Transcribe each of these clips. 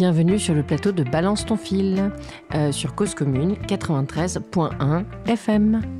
Bienvenue sur le plateau de Balance ton fil euh, sur Cause Commune 93.1 FM.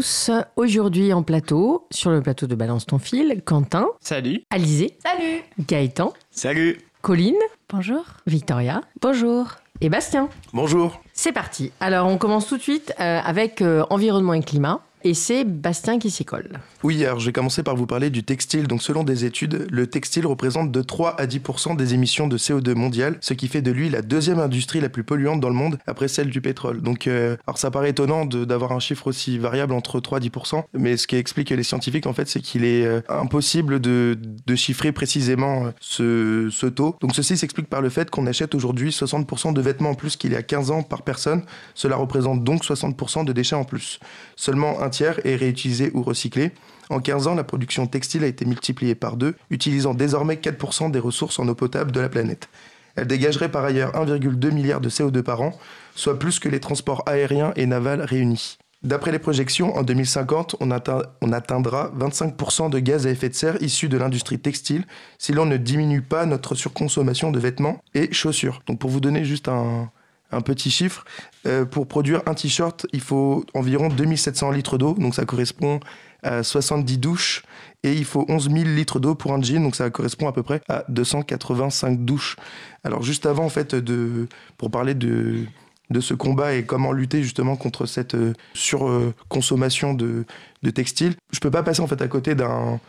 Tous. Aujourd'hui en plateau, sur le plateau de Balance ton fil, Quentin, Salut. Alizé, Salut Gaëtan, Salut. Colline, Bonjour. Victoria Bonjour. et Bastien. Bonjour. C'est parti. Alors on commence tout de suite euh, avec euh, environnement et climat. Et c'est Bastien qui s'y colle. Oui, alors je vais commencer par vous parler du textile. Donc selon des études, le textile représente de 3 à 10% des émissions de CO2 mondiales, ce qui fait de lui la deuxième industrie la plus polluante dans le monde après celle du pétrole. Donc euh, alors ça paraît étonnant d'avoir un chiffre aussi variable entre 3 et 10%, mais ce qui explique les scientifiques en fait, c'est qu'il est euh, impossible de, chiffrer précisément euh, ce, taux. Donc ceci s'explique par le fait qu'on achète aujourd'hui 60% de vêtements en plus qu'il y a 15 ans par personne. Cela représente donc 60% de déchets en plus. Seulement tiers est ou recyclé. En 15 ans, la production textile a été multipliée par deux, utilisant désormais 4% des ressources en eau potable de la planète. Elle dégagerait par ailleurs 1,2 milliard de CO2 par an, soit plus que les transports aériens et navals réunis. D'après les projections, en 2050, on, atteint- on atteindra 25% de gaz à effet de serre issus de l'industrie textile si l'on ne diminue pas notre surconsommation de vêtements et chaussures. Donc pour vous donner juste un, un petit chiffre, euh, pour produire un t-shirt, il faut environ 2700 litres d'eau, donc ça correspond à 70 douches, et il faut 11 000 litres d'eau pour un jean, donc ça correspond à peu près à 285 douches. Alors juste avant, en fait, de, pour parler de, de ce combat et comment lutter justement contre cette euh, surconsommation de, de textiles, je peux pas passer en fait à côté d'un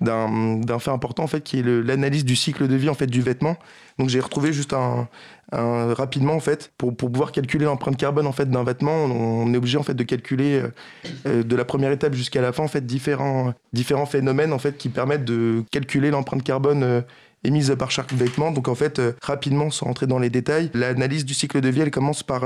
d'un fait important en fait qui est l'analyse du cycle de vie en fait du vêtement. Donc j'ai retrouvé juste un, rapidement en fait pour, pour pouvoir calculer l'empreinte carbone en fait d'un vêtement. On, est obligé en fait de calculer euh, euh, de la première étape jusqu'à la fin en fait différents différents phénomènes en fait qui permettent de calculer l'empreinte carbone euh, émise par chaque vêtement. Donc en fait rapidement sans rentrer dans les détails l'analyse du cycle de vie elle commence par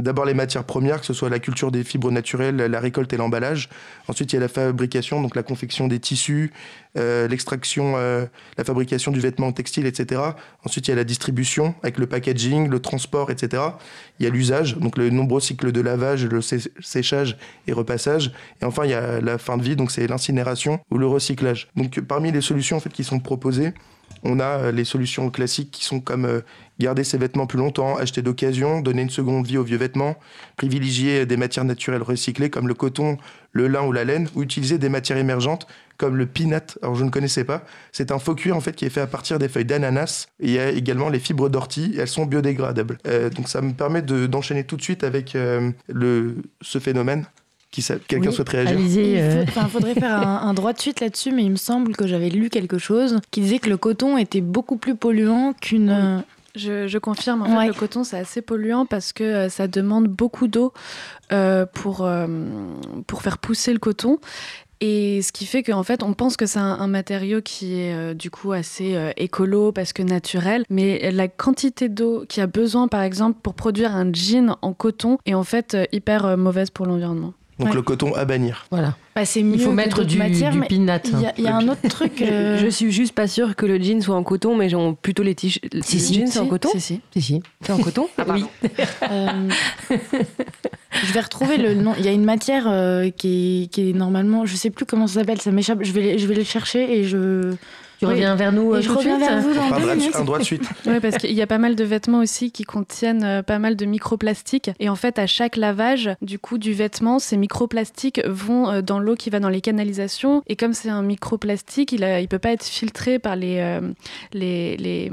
D'abord les matières premières, que ce soit la culture des fibres naturelles, la récolte et l'emballage. Ensuite, il y a la fabrication, donc la confection des tissus, euh, l'extraction, euh, la fabrication du vêtement textile, etc. Ensuite, il y a la distribution avec le packaging, le transport, etc. Il y a l'usage, donc le nombreux cycles de lavage, le sé- séchage et repassage. Et enfin, il y a la fin de vie, donc c'est l'incinération ou le recyclage. Donc parmi les solutions en fait, qui sont proposées, on a euh, les solutions classiques qui sont comme euh, garder ses vêtements plus longtemps, acheter d'occasion, donner une seconde vie aux vieux vêtements, privilégier des matières naturelles recyclées comme le coton, le lin ou la laine, ou utiliser des matières émergentes comme le peanut. Alors je ne connaissais pas. C'est un faux cuir en fait qui est fait à partir des feuilles d'ananas. Il y a également les fibres d'ortie. Elles sont biodégradables. Euh, donc ça me permet de- d'enchaîner tout de suite avec euh, ce phénomène. Quelqu'un Oui, souhaite réagir Il euh, faut- faudrait faire un, un droit de suite là-dessus, mais il me semble que j'avais lu quelque chose qui disait que le coton était beaucoup plus polluant qu'une. euh, Je, je confirme, en fait, Ouais. le coton, c'est assez polluant parce que euh, ça demande beaucoup d'eau euh, pour, euh, pour faire pousser le coton. Et ce qui fait qu'en fait, on pense que c'est un, un matériau qui est euh, du coup assez euh, écolo parce que naturel, mais la quantité d'eau qu'il y a besoin, par exemple, pour produire un jean en coton est en fait euh, hyper euh, mauvaise pour l'environnement. Donc Ouais. le coton à bannir. voilà. bah, c'est mieux Il faut mettre du, matières, du. Il y a, il y a un autre truc. euh, Je suis juste pas sûre que le jean soit en coton, mais genre plutôt les t-shirts. Le Si, si, jean, c'est en Si, coton si, si. Si, si. C'est en coton Ah, Oui. pardon. euh, je vais retrouver le nom. Il y a une matière euh, qui, est, qui est normalement. Je sais plus comment ça s'appelle, ça m'échappe. Je vais, je vais le chercher et je. Tu Oui. reviens vers nous et euh, je tout de reviens vers vous On dans deux droit de- minutes. un droit de suite. Oui, parce qu'il y a pas mal de vêtements aussi qui contiennent euh, pas mal de microplastiques. Et en fait, à chaque lavage du coup du vêtement, ces microplastiques vont euh, dans l'eau qui va dans les canalisations. Et comme c'est un microplastique, il ne il peut pas être filtré par les, euh, les, les,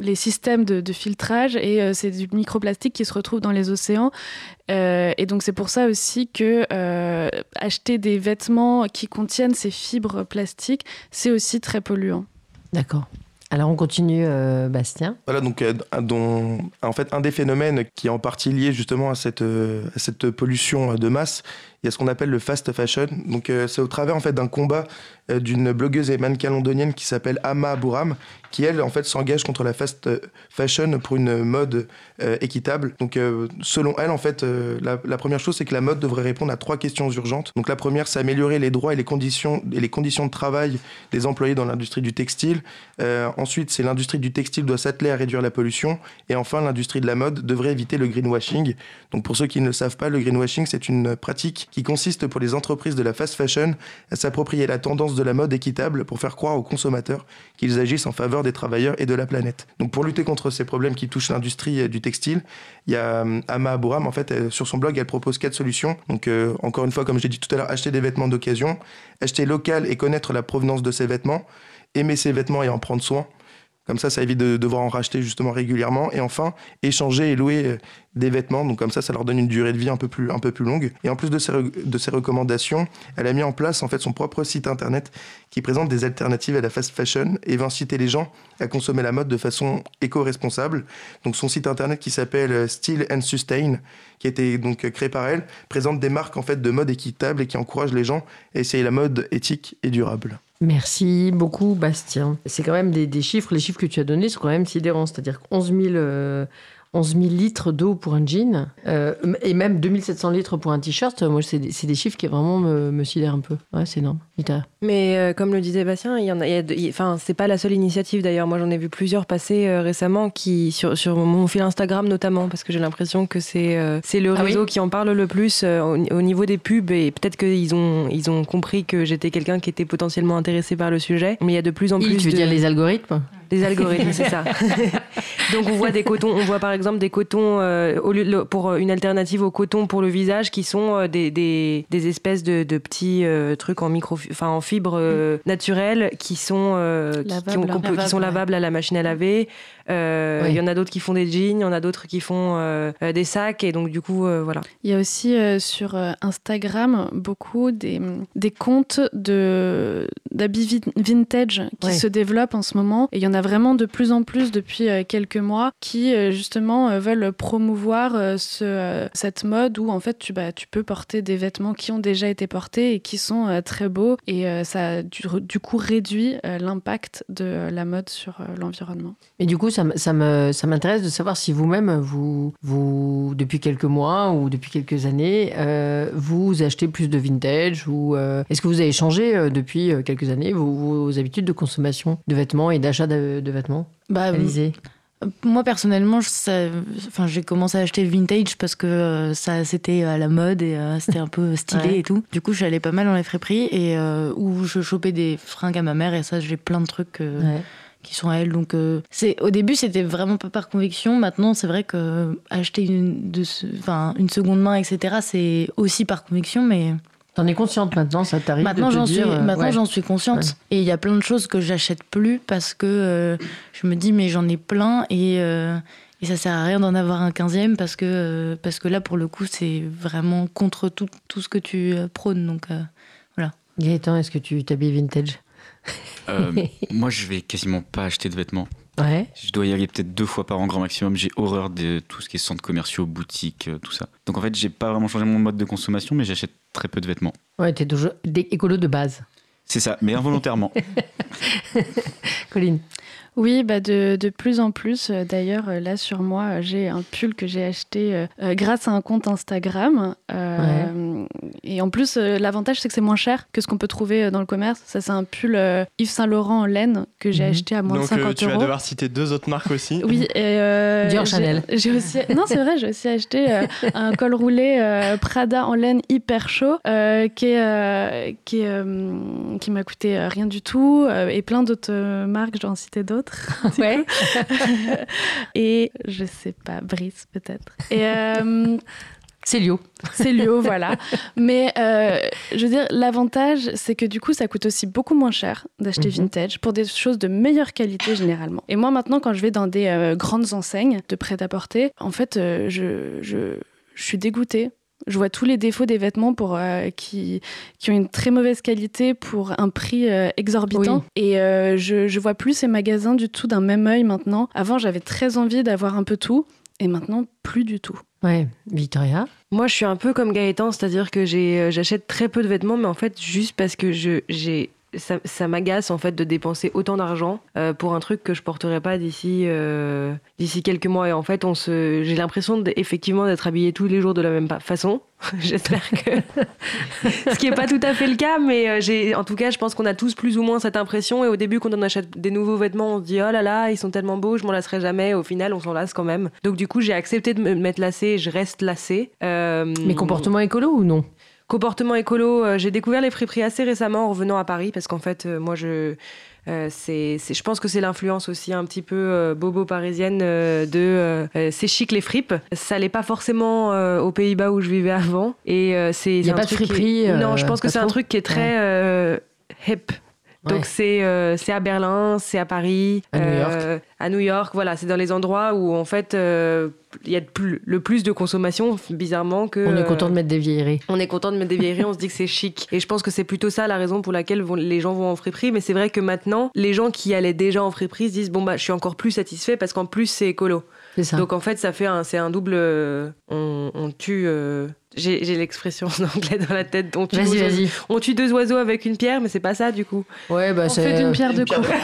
les systèmes de, de filtrage. Et euh, c'est du microplastique qui se retrouve dans les océans. Euh, et donc c'est pour ça aussi que euh, acheter des vêtements qui contiennent ces fibres plastiques, c'est aussi très polluant. D'accord. Alors on continue, euh, Bastien. Voilà, donc euh, dont, en fait, un des phénomènes qui est en partie lié justement à cette, euh, à cette pollution de masse, il y a ce qu'on appelle le fast fashion. Donc c'est au travers en fait d'un combat d'une blogueuse et mannequin londonienne qui s'appelle Ama Bouram, qui elle en fait s'engage contre la fast fashion pour une mode équitable. Donc selon elle en fait, la, la, première chose c'est que la mode devrait répondre à trois questions urgentes. Donc la première c'est améliorer les droits et les conditions et les conditions de travail des employés dans l'industrie du textile. Ensuite, c'est l'industrie du textile doit s'atteler à réduire la pollution. Et enfin, l'industrie de la mode devrait éviter le greenwashing. Donc pour ceux qui ne le savent pas, le greenwashing, c'est une pratique qui consiste pour les entreprises de la fast fashion à s'approprier la tendance de la mode équitable pour faire croire aux consommateurs qu'ils agissent en faveur des travailleurs et de la planète. Donc pour lutter contre ces problèmes qui touchent l'industrie euh, du textile, il y a euh, Ama Abouram, en fait, sur son blog, elle propose quatre solutions. Donc euh, encore une fois, comme j'ai dit tout à l'heure, acheter des vêtements d'occasion, acheter local et connaître la provenance de ces vêtements, aimer ses vêtements et en prendre soin. Comme ça, ça évite de devoir en racheter justement régulièrement. Et enfin, échanger et louer euh, des vêtements. Donc comme ça, ça leur donne une durée de vie un peu plus, un peu plus longue. Et en plus de ces, de ces recommandations, elle a mis en place en fait son propre site internet qui présente des alternatives à la fast fashion et va inciter les gens à consommer la mode de façon éco-responsable. Donc son site internet qui s'appelle euh, Style and Sustain, qui a été donc créé par elle, présente des marques en fait de mode équitable et qui encourage les gens à essayer la mode éthique et durable. Merci beaucoup, Bastien. C'est quand même des, chiffres, les chiffres que tu as donnés sont quand même sidérants. C'est-à-dire 11 000 11 000 litres d'eau pour un jean euh, et même 2700 litres pour un t-shirt. Moi, c'est des, chiffres qui vraiment me, me sidèrent un peu. Ouais, c'est énorme. Mais euh, comme le disait Bastien, il y en a, enfin, c'est pas la seule initiative d'ailleurs. Moi, j'en ai vu plusieurs passer euh, récemment qui, sur, sur mon fil Instagram notamment, parce que j'ai l'impression que c'est c'est le ah réseau qui en parle le plus au, niveau des pubs et peut-être qu'ils ont, ils ont compris que j'étais quelqu'un qui était potentiellement intéressé par le sujet. Mais il y a de plus en plus. Tu veux dire les algorithmes? Les algorithmes, c'est ça. Donc on voit des cotons, on voit par exemple des cotons euh, au lieu pour euh, une alternative au coton pour le visage qui sont euh, des, des, des, espèces de, de petits trucs en micro, enfin en fibres naturelles qui sont qui, qui, sont lavables à la machine à laver. Il y en a d'autres qui font des jeans, il y en a d'autres qui font des sacs. Et donc du coup voilà. Il y a aussi sur Instagram beaucoup des, des comptes de d'habits vintage qui se développent en ce moment. Et il y en a vraiment de plus en plus depuis euh, quelques mois qui euh, justement euh, veulent promouvoir ce, cette mode où en fait tu, bah, tu peux porter des vêtements qui ont déjà été portés et qui sont très beaux et ça du, coup réduit l'impact de la mode sur l'environnement. Et du coup ça, ça m'intéresse de savoir si vous-même vous, vous depuis quelques mois ou depuis quelques années vous achetez plus de vintage ou est-ce que vous avez changé depuis quelques années vos, vos habitudes de consommation de vêtements et d'achat de de, vêtements bah, moi personnellement, enfin, j'ai commencé à acheter vintage parce que euh, ça c'était à la mode et euh, c'était un peu stylé et tout. Du coup, j'allais pas mal dans les friperies et euh, où je chopais des fringues à ma mère et ça, j'ai plein de trucs qui sont à elle. Donc, c'est au début, c'était vraiment pas par conviction. Maintenant, c'est vrai que acheter une, de, une seconde main, etc., c'est aussi par conviction, mais T'en es consciente maintenant, ça t'arrive Maintenant, j'en suis, euh, maintenant j'en suis consciente. Et il y a plein de choses que j'achète plus parce que euh, je me dis mais j'en ai plein et euh, et ça sert à rien d'en avoir un quinzième parce que parce que là pour le coup c'est vraiment contre tout, tout ce que tu prônes donc voilà. Gaëtan, est-ce que tu t'habilles vintage? Moi, je vais quasiment pas acheter de vêtements. Ouais. Je dois y aller peut-être deux fois par an grand maximum. J'ai horreur de tout ce qui est centres commerciaux, boutiques, tout ça. Donc en fait, j'ai pas vraiment changé mon mode de consommation, mais j'achète très peu de vêtements. Ouais, t'es toujours écolo de base. C'est ça, mais involontairement. Colline. Oui, bah de, de, plus en plus. Euh, d'ailleurs, euh, là sur moi, euh, j'ai un pull que j'ai acheté grâce à un compte Instagram. Et en plus, l'avantage, c'est que c'est moins cher que ce qu'on peut trouver dans le commerce. Ça, c'est un pull Yves Saint Laurent en laine que j'ai mhm. acheté à moins de 50 euros. Donc, tu vas devoir citer deux autres marques aussi. Oui, et Dior Chanel. J'ai aussi, non, c'est vrai, j'ai aussi acheté un col roulé Prada en laine hyper chaud qui est, qui, qui m'a coûté rien du tout et plein d'autres marques. Je dois en Ouais. et je sais pas, Brice peut-être. Et euh, c'est Lio. C'est Lio, voilà. Mais euh, je veux dire, l'avantage, c'est que du coup, ça coûte aussi beaucoup moins cher d'acheter mhm. vintage pour des choses de meilleure qualité généralement. Et moi, maintenant, quand je vais dans des euh, grandes enseignes de prêt-à-porter, en fait, je, je, je suis dégoûtée Je vois tous les défauts des vêtements pour, qui, qui ont une très mauvaise qualité pour un prix exorbitant. Et je, je vois plus ces magasins du tout d'un même œil maintenant. Avant, j'avais très envie d'avoir un peu tout. Et maintenant, plus du tout. Ouais, Victoria? Moi, je suis un peu comme Gaëtan, c'est-à-dire que j'achète très peu de vêtements, mais en fait, juste parce que j'ai ça, m'agace en fait de dépenser autant d'argent euh, pour un truc que je porterai pas d'ici euh, d'ici quelques mois. Et en fait, on se, j'ai l'impression effectivement d'être habillé tous les jours de la même façon. J'espère que ce qui est pas tout à fait le cas, mais euh, j'ai, en tout cas, je pense qu'on a tous plus ou moins cette impression. Et au début, quand on achète des nouveaux vêtements, on se dit oh là là, ils sont tellement beaux, je m'en lasserai jamais. Au final, on s'en lasse quand même. Donc du coup, j'ai accepté de me mettre lassé. Je reste lassé. mais comportement écolo ou non? Comportement écolo, euh, j'ai découvert les friperies assez récemment en revenant à Paris parce qu'en fait, euh, moi, je, euh, c'est, je pense que c'est l'influence aussi un petit peu bobo parisienne de c'est chic les fripes. Ça l'est pas forcément aux Pays-Bas où je vivais avant. Et c'est. Il n'y a pas de friperie. non, je pense que c'est un truc qui est très hip. Donc c'est c'est à Berlin, c'est à Paris, à New York. à New York, voilà, c'est dans les endroits où en fait il y a le plus de consommation, bizarrement, que. On est content de mettre des vieilleries. On est content de mettre des vieilleries, on se dit que c'est chic. Et je pense que c'est plutôt ça la raison pour laquelle les gens vont en friperie. Mais c'est vrai que maintenant, les gens qui allaient déjà en friperie se disent bon, bah, je suis encore plus satisfait parce qu'en plus, c'est écolo. Ça. Donc en fait, ça fait un, c'est un double. on, tue. Euh, j'ai, l'expression en anglais dans la tête. On tue, vas-y, vas-y. on tue deux oiseaux avec une pierre, mais c'est pas ça du coup. Ouais, bah on fait d'une pierre deux coups.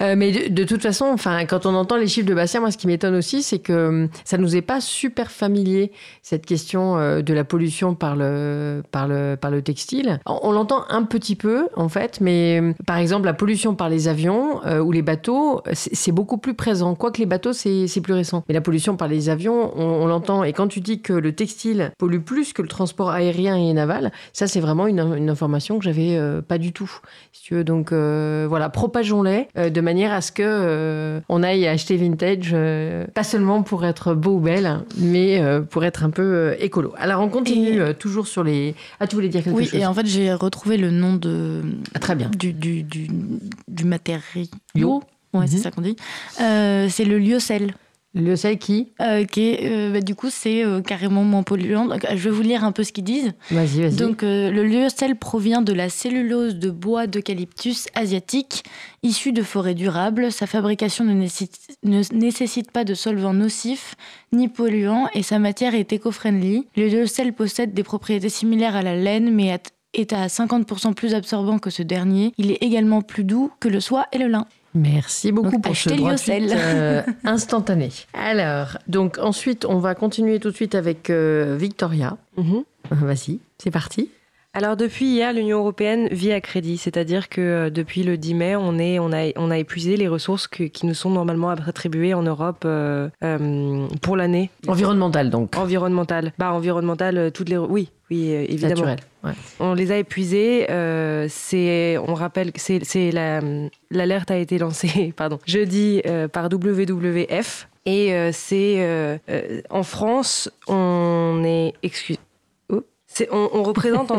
Euh, mais de, toute façon, enfin, quand on entend les chiffres de Bastien, moi, ce qui m'étonne aussi, c'est que hum, ça nous est pas super familier cette question euh, de la pollution par le par le par le textile. On, l'entend un petit peu en fait, mais par exemple la pollution par les avions euh, ou les bateaux, c'est beaucoup plus présent. Quoique les bateaux, c'est plus récent. Mais la pollution par les avions, on, l'entend. Et quand tu dis que le textile pollue plus que le transport aérien et naval, ça c'est vraiment une, une, information que j'avais pas du tout. Si tu veux, donc voilà, propageons-les de manière à ce que euh, on aille acheter vintage, euh, pas seulement pour être beau ou belle, mais euh, pour être un peu écolo. Alors on continue toujours sur les. Ah, tu voulais dire quelque chose? Oui, et en fait j'ai retrouvé le nom de. Ah, très bien. Du, du, du, du matériau. Ouais, c'est mhm. ça qu'on dit. c'est le lyocell. Le sel qui euh, qui euh, bah, Du coup, c'est euh, carrément moins polluant. je vais vous lire un peu ce qu'ils disent. Vas-y, vas-y. Donc, le lyocell provient de la cellulose de bois d'eucalyptus asiatique, issue de forêts durables. Sa fabrication ne nécessite, pas de solvants nocifs ni polluants et sa matière est éco-friendly. Le lyocell possède des propriétés similaires à la laine, mais est à 50% plus absorbant que ce dernier. Il est également plus doux que le soie et le lin. Merci beaucoup pour ce droit euh, instantané. Alors, donc ensuite, on va continuer tout de suite avec euh, Victoria. Mhm. Vas-y, c'est parti. Alors depuis hier, l'Union européenne vit à crédit, c'est-à-dire que euh, depuis le 10 mai, on, est, on, a, on a épuisé les ressources qui nous sont normalement attribuées en Europe pour l'année. Environnementale donc. Environnementale. Bah environnementale, toutes les... Oui, oui, évidemment. Naturel. On les a épuisés. Euh, c'est, on rappelle que c'est, l'alerte a été lancée, pardon, jeudi euh, par WWF. Et euh, c'est en France, on est excuse, on, représente.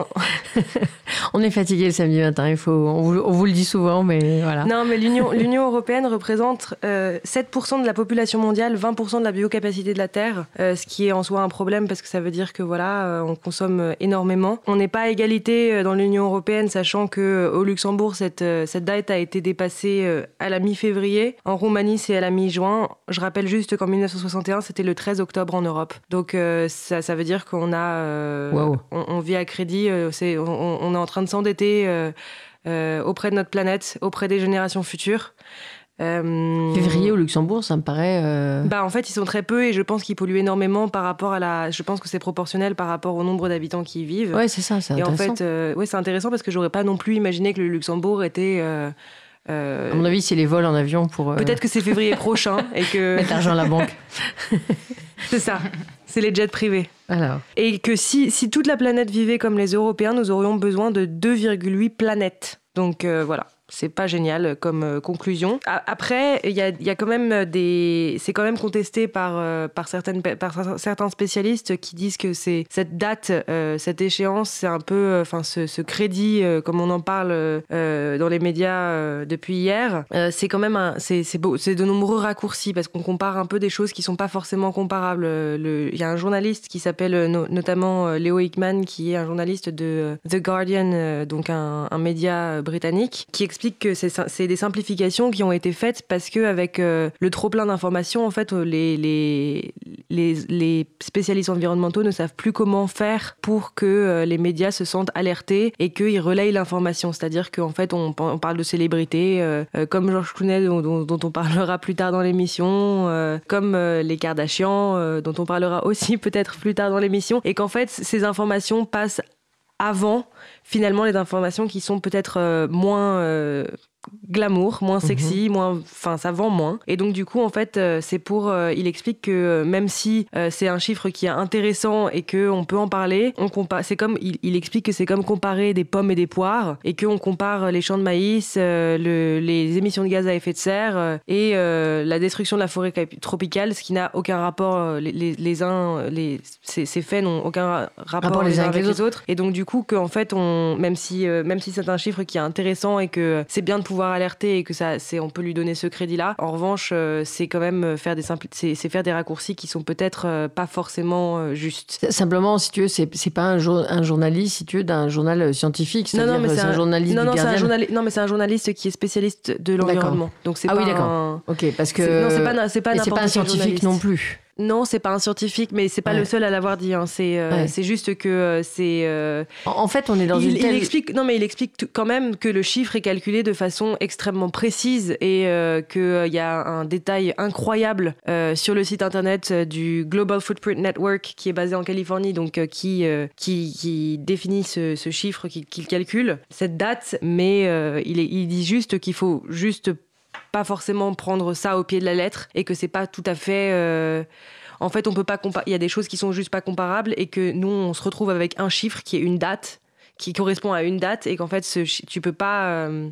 on est fatigué le samedi matin, il faut, on vous, le dit souvent, mais voilà. Non, mais l'Union européenne représente 7% euh, de la population mondiale, 20% de la biocapacité de la Terre, euh, ce qui est en soi un problème parce que ça veut dire que voilà, euh, on consomme énormément. On n'est pas à égalité dans l'Union européenne, sachant que au Luxembourg, cette, cette date a été dépassée à la mi-février. En Roumanie, c'est à la mi-juin. Je rappelle juste qu'en 1961, c'était le 13 octobre en Europe. Donc ça, ça veut dire qu'on a on, vit à crédit, euh, on, est en train de s'endetter euh, euh, auprès de notre planète, auprès des générations futures. Février au Luxembourg, ça me paraît. Bah en fait, ils sont très peu et je pense qu'ils polluent énormément par rapport à la. Je pense que c'est proportionnel par rapport au nombre d'habitants qui y vivent. Ouais, c'est ça, c'est intéressant. Et en fait, ouais, c'est intéressant parce que j'aurais pas non plus imaginé que le Luxembourg était. À mon avis, c'est les vols en avion pour. Peut-être que c'est février prochain et que. Mettre l'argent à la banque. c'est ça. C'est les jets privés. Et que si, toute la planète vivait comme les Européens, nous aurions besoin de 2,8 planètes. Donc euh, voilà. C'est pas génial comme euh, conclusion. après, il y a, quand même des, c'est quand même contesté par euh, par certaines par certains spécialistes qui disent que c'est cette date, euh, cette échéance, c'est un peu, enfin ce, crédit, comme on en parle dans les médias depuis hier, c'est quand même un, c'est c'est de nombreux raccourcis parce qu'on compare un peu des choses qui sont pas forcément comparables. Il y a un journaliste qui s'appelle notamment Léo Hickman, qui est un journaliste de The Guardian, donc un, un média britannique, qui explique explique que c'est des simplifications qui ont été faites parce que avec euh, le trop plein d'informations, en fait, les, les, les, spécialistes environnementaux ne savent plus comment faire pour que euh, les médias se sentent alertés et qu'ils relayent l'information. C'est-à-dire qu'en fait, on, parle de célébrités euh, comme Georges Clooney, dont, dont, on parlera plus tard dans l'émission, comme les Kardashians, dont on parlera aussi peut-être plus tard dans l'émission, et qu'en fait, ces informations passent avant finalement les informations qui sont peut-être euh, moins euh, glamour, moins sexy, mhm. moins, enfin ça vend moins. Et donc du coup en fait euh, c'est pour, euh, il explique que euh, même si c'est un chiffre qui est intéressant et que on peut en parler, on compare, c'est comme, il, explique que c'est comme comparer des pommes et des poires et qu'on compare les champs de maïs, le, les émissions de gaz à effet de serre et la destruction de la forêt tropicale, ce qui n'a aucun rapport, les, les, uns, les, ces, faits n'ont aucun rapport, les, uns avec les autres. Et donc du coup que en fait on, même si, même si c'est un chiffre qui est intéressant et que c'est bien de pouvoir alerter et que ça, c'est, on peut lui donner ce crédit-là. En revanche, euh, c'est quand même faire des c'est, faire des raccourcis qui sont peut-être euh, pas forcément euh, justes. Simplement, si tu veux, c'est, c'est pas un, un, journaliste, si tu veux, d'un journal scientifique. Non, non, mais c'est un, journaliste. Non, non, c'est un journaliste. Non, mais c'est un journaliste qui est spécialiste de l'environnement. Donc c'est ah oui, d'accord. Ok, parce que non, c'est pas, c'est pas, c'est pas un scientifique non plus. Non, c'est pas un scientifique, mais c'est pas le seul à l'avoir dit. Hein. C'est euh, c'est juste que euh, c'est. Euh, en fait, on est dans il, une telle... il explique non, mais il explique quand même que le chiffre est calculé de façon extrêmement précise et qu'il y a un détail incroyable sur le site internet du Global Footprint Network qui est basé en Californie, donc qui, qui, qui définit ce, ce chiffre, qu'il calcule cette date, mais il, est, il dit juste qu'il faut juste pas forcément prendre ça au pied de la lettre et que c'est pas tout à fait. Euh, en fait, on peut pas Il y a des choses qui sont juste pas comparables et que nous, on se retrouve avec un chiffre qui est une date, qui correspond à une date et qu'en fait, ce, tu peux pas. Euh,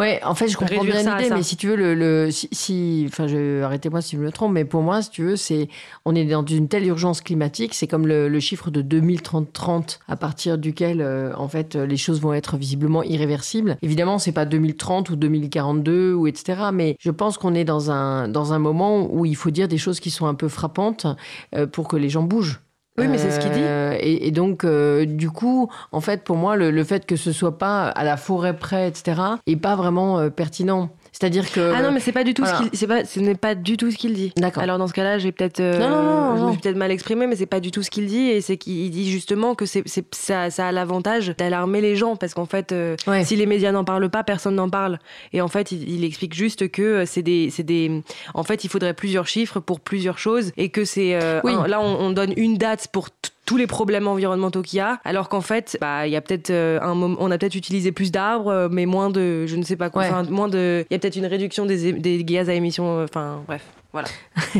Ouais, en fait, je comprends bien l'idée, mais si tu veux, le, le si, enfin, je, arrêtez-moi si je me trompe, mais pour moi, si tu veux, c'est, on est dans une telle urgence climatique, c'est comme le, chiffre de 2030 à partir duquel, euh, en fait, les choses vont être visiblement irréversibles. Évidemment, c'est pas 2030 ou 2042 ou etc., mais je pense qu'on est dans un, dans un moment où il faut dire des choses qui sont un peu frappantes euh, pour que les gens bougent. Oui, mais c'est ce qu'il dit. Euh, et, donc, euh, du coup, en fait, pour moi, le, fait que ce soit pas à la forêt près, etc., est pas vraiment euh, pertinent. C'est-à-dire que. Ah non, mais c'est pas du tout ce qu'il, c'est pas, ce n'est pas du tout ce qu'il dit. D'accord. Alors dans ce cas-là, j'ai peut-être, euh, non, non, non, je me suis peut-être mal exprimé, mais c'est pas du tout ce qu'il dit, et c'est qu'il dit justement que c'est, ça, ça, a l'avantage d'alarmer les gens, parce qu'en fait, euh, si les médias n'en parlent pas, personne n'en parle. Et en fait, il, explique juste que euh, c'est des, c'est des, en fait, il faudrait plusieurs chiffres pour plusieurs choses, et que c'est, oui. là, on, on, donne une date pour tous les problèmes environnementaux qu'il y a, alors qu'en fait, bah, il y a peut-être un moment, on a peut-être utilisé plus d'arbres, mais moins de, je ne sais pas quoi, moins de, il y a peut-être une réduction des, des gaz à émissions, euh, enfin bref. Voilà.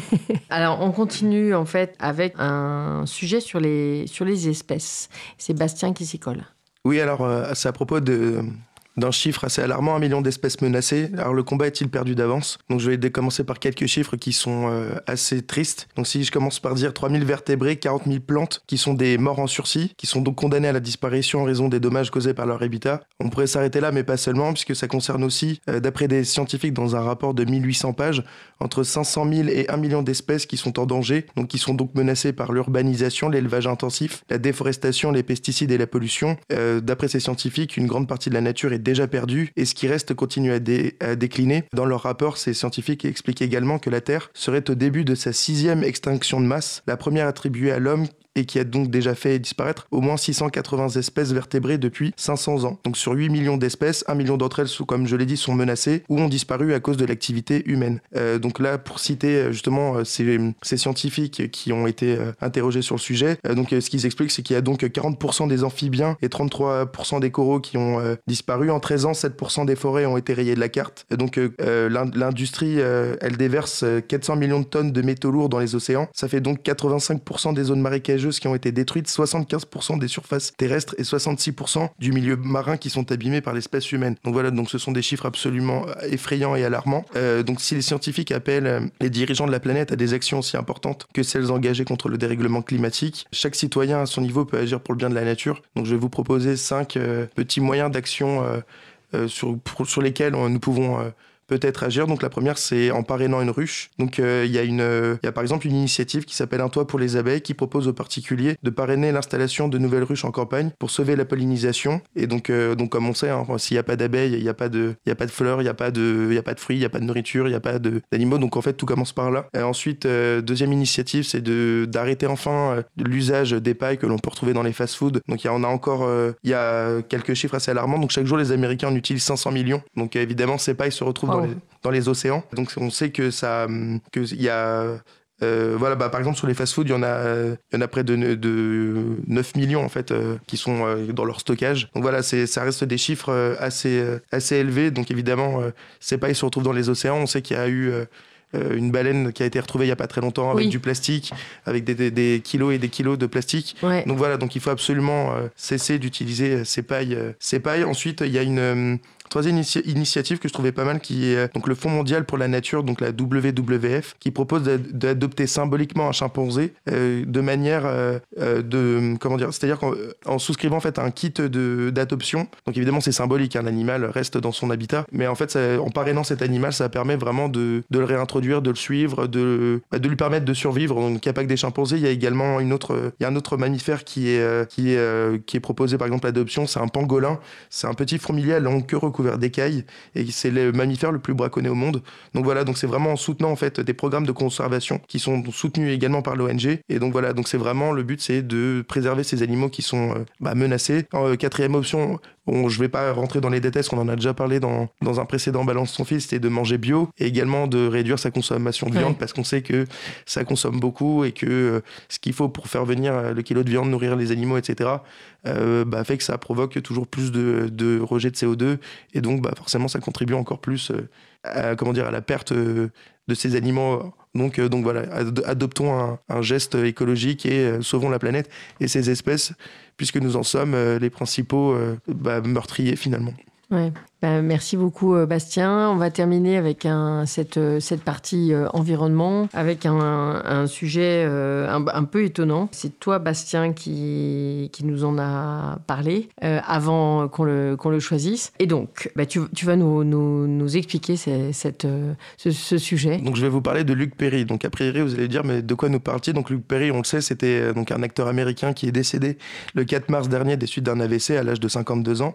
Alors, on continue en fait avec un sujet sur les, sur les espèces. C'est Bastien qui s'y colle. Oui, alors euh, c'est à propos de, d'un chiffre assez alarmant, un million d'espèces menacées. Alors le combat est-il perdu d'avance? Donc je vais commencer par quelques chiffres qui sont euh, assez tristes. Donc si je commence par dire 3000 vertébrés, 40 000 plantes qui sont des morts en sursis, qui sont donc condamnées à la disparition en raison des dommages causés par leur habitat. On pourrait s'arrêter là, mais pas seulement, puisque ça concerne aussi, euh, d'après des scientifiques dans un rapport de 1800 pages, entre 500 000 et 1 million d'espèces qui sont en danger, donc qui sont donc menacées par l'urbanisation, l'élevage intensif, la déforestation, les pesticides et la pollution. Euh, d'après ces scientifiques, une grande partie de la nature est déjà perdu et ce qui reste continue à, décliner. Dans leur rapport, ces scientifiques expliquent également que la Terre serait au début de sa sixième extinction de masse, la première attribuée à l'homme et qui a donc déjà fait disparaître au moins 680 espèces vertébrées depuis 500 ans. Donc sur 8 millions d'espèces, 1 million d'entre elles, comme je l'ai dit, sont menacées ou ont disparu à cause de l'activité humaine. Euh, donc là, pour citer euh, justement euh, ces, scientifiques qui ont été interrogés sur le sujet, ce qu'ils expliquent, c'est qu'il y a donc 40% des amphibiens et 33% des coraux qui ont disparu. En 13 ans, 7% des forêts ont été rayées de la carte. Donc l'industrie, elle déverse 400 millions de tonnes de métaux lourds dans les océans. Ça fait donc 85% des zones marécagées qui ont été détruites, 75% des surfaces terrestres et 66% du milieu marin qui sont abîmés par l'espèce humaine. Donc voilà, donc ce sont des chiffres absolument effrayants et alarmants. Euh, donc si les scientifiques appellent euh, les dirigeants de la planète à des actions aussi importantes que celles engagées contre le dérèglement climatique, chaque citoyen à son niveau peut agir pour le bien de la nature. Donc je vais vous proposer cinq euh, petits moyens d'action sur, sur lesquels nous pouvons peut-être agir. Donc la première, c'est en parrainant une ruche. Donc euh, il y, a une, il y a par exemple une initiative qui s'appelle Un toit pour les abeilles qui propose aux particuliers de parrainer l'installation de nouvelles ruches en campagne pour sauver la pollinisation. Et donc, euh, donc comme on sait, hein, s'il n'y a pas d'abeilles, il n'y a, pas de, y a pas de fleurs, il n'y a, pas de, y a pas de fruits, il n'y a pas de nourriture, il n'y a pas d'animaux. Donc en fait, tout commence par là. Ensuite, euh, deuxième initiative, c'est d'arrêter enfin l'usage des pailles que l'on peut retrouver dans les fast-foods. Donc il y a, encore il y a quelques chiffres assez alarmants. Donc chaque jour, les Américains en utilisent 500 millions. Donc évidemment, ces pailles se retrouvent dans les dans les océans. Donc on sait que ça, que il y a euh, voilà, bah, par exemple, sur les fast-foods, il y en a, y en a près de, de 9 millions en fait euh, qui sont euh, dans leur stockage. Donc voilà, c'est, ça reste des chiffres assez, assez élevés. Donc évidemment, ces pailles se retrouvent dans les océans. On sait qu'il y a eu une baleine qui a été retrouvée il y a pas très longtemps avec du plastique, avec des, des, kilos et des kilos de plastique. Donc voilà, donc il faut absolument cesser d'utiliser ces pailles. ces pailles. Ensuite, il y a une Troisième initiative que je trouvais pas mal, qui est euh, donc le Fonds mondial pour la nature, donc la WWF, qui propose d'adopter symboliquement un chimpanzé euh, de manière euh, de comment dire, c'est-à-dire qu'en souscrivant en fait un kit d'adoption. Donc évidemment c'est symbolique, hein, l'animal reste dans son habitat, mais en fait en parrainant cet animal, ça permet vraiment de, de le réintroduire, de le suivre, de, bah, de lui permettre de survivre. Donc il n'y a pas que des chimpanzés, il y a également une autre, il y a un autre mammifère qui est qui est qui est proposé par exemple l'adoption, c'est un pangolin, c'est un petit fourmilier à longue queue recouvert d'écailles et c'est le mammifère le plus braconné au monde. Donc voilà, donc c'est vraiment en soutenant en fait des programmes de conservation qui sont soutenus également par l'ONG. Et donc voilà, donc c'est vraiment le but, c'est de préserver ces animaux qui sont euh, bah, menacés. Euh, quatrième option, Bon, je vais pas rentrer dans les détails, parce qu'on en a déjà parlé dans, dans un précédent Balance son fils, c'était de manger bio et également de réduire sa consommation de viande parce qu'on sait que ça consomme beaucoup et que euh, ce qu'il faut pour faire venir le kilo de viande, nourrir les animaux, etc., euh, bah, fait que ça provoque toujours plus de, de, rejet de CO2 et donc bah, forcément ça contribue encore plus euh, à, comment dire, à la perte euh, de ces animaux. Donc, donc voilà, adoptons un, geste écologique et sauvons la planète et ces espèces puisque nous en sommes les principaux bah, meurtriers finalement. Bah, merci beaucoup euh, Bastien. On va terminer avec euh, cette partie euh, environnement, avec un, sujet un, peu étonnant. C'est toi Bastien qui, nous en a parlé avant qu'on le, qu'on le choisisse. Et donc, bah, tu, vas nous, expliquer ce, sujet. Donc je vais vous parler de Luc Perry. Donc a priori vous allez dire mais de quoi nous parle-t-il? Donc Luc Perry, on le sait, c'était un acteur américain qui est décédé le 4 mars dernier des suites d'un AVC à l'âge de 52 ans.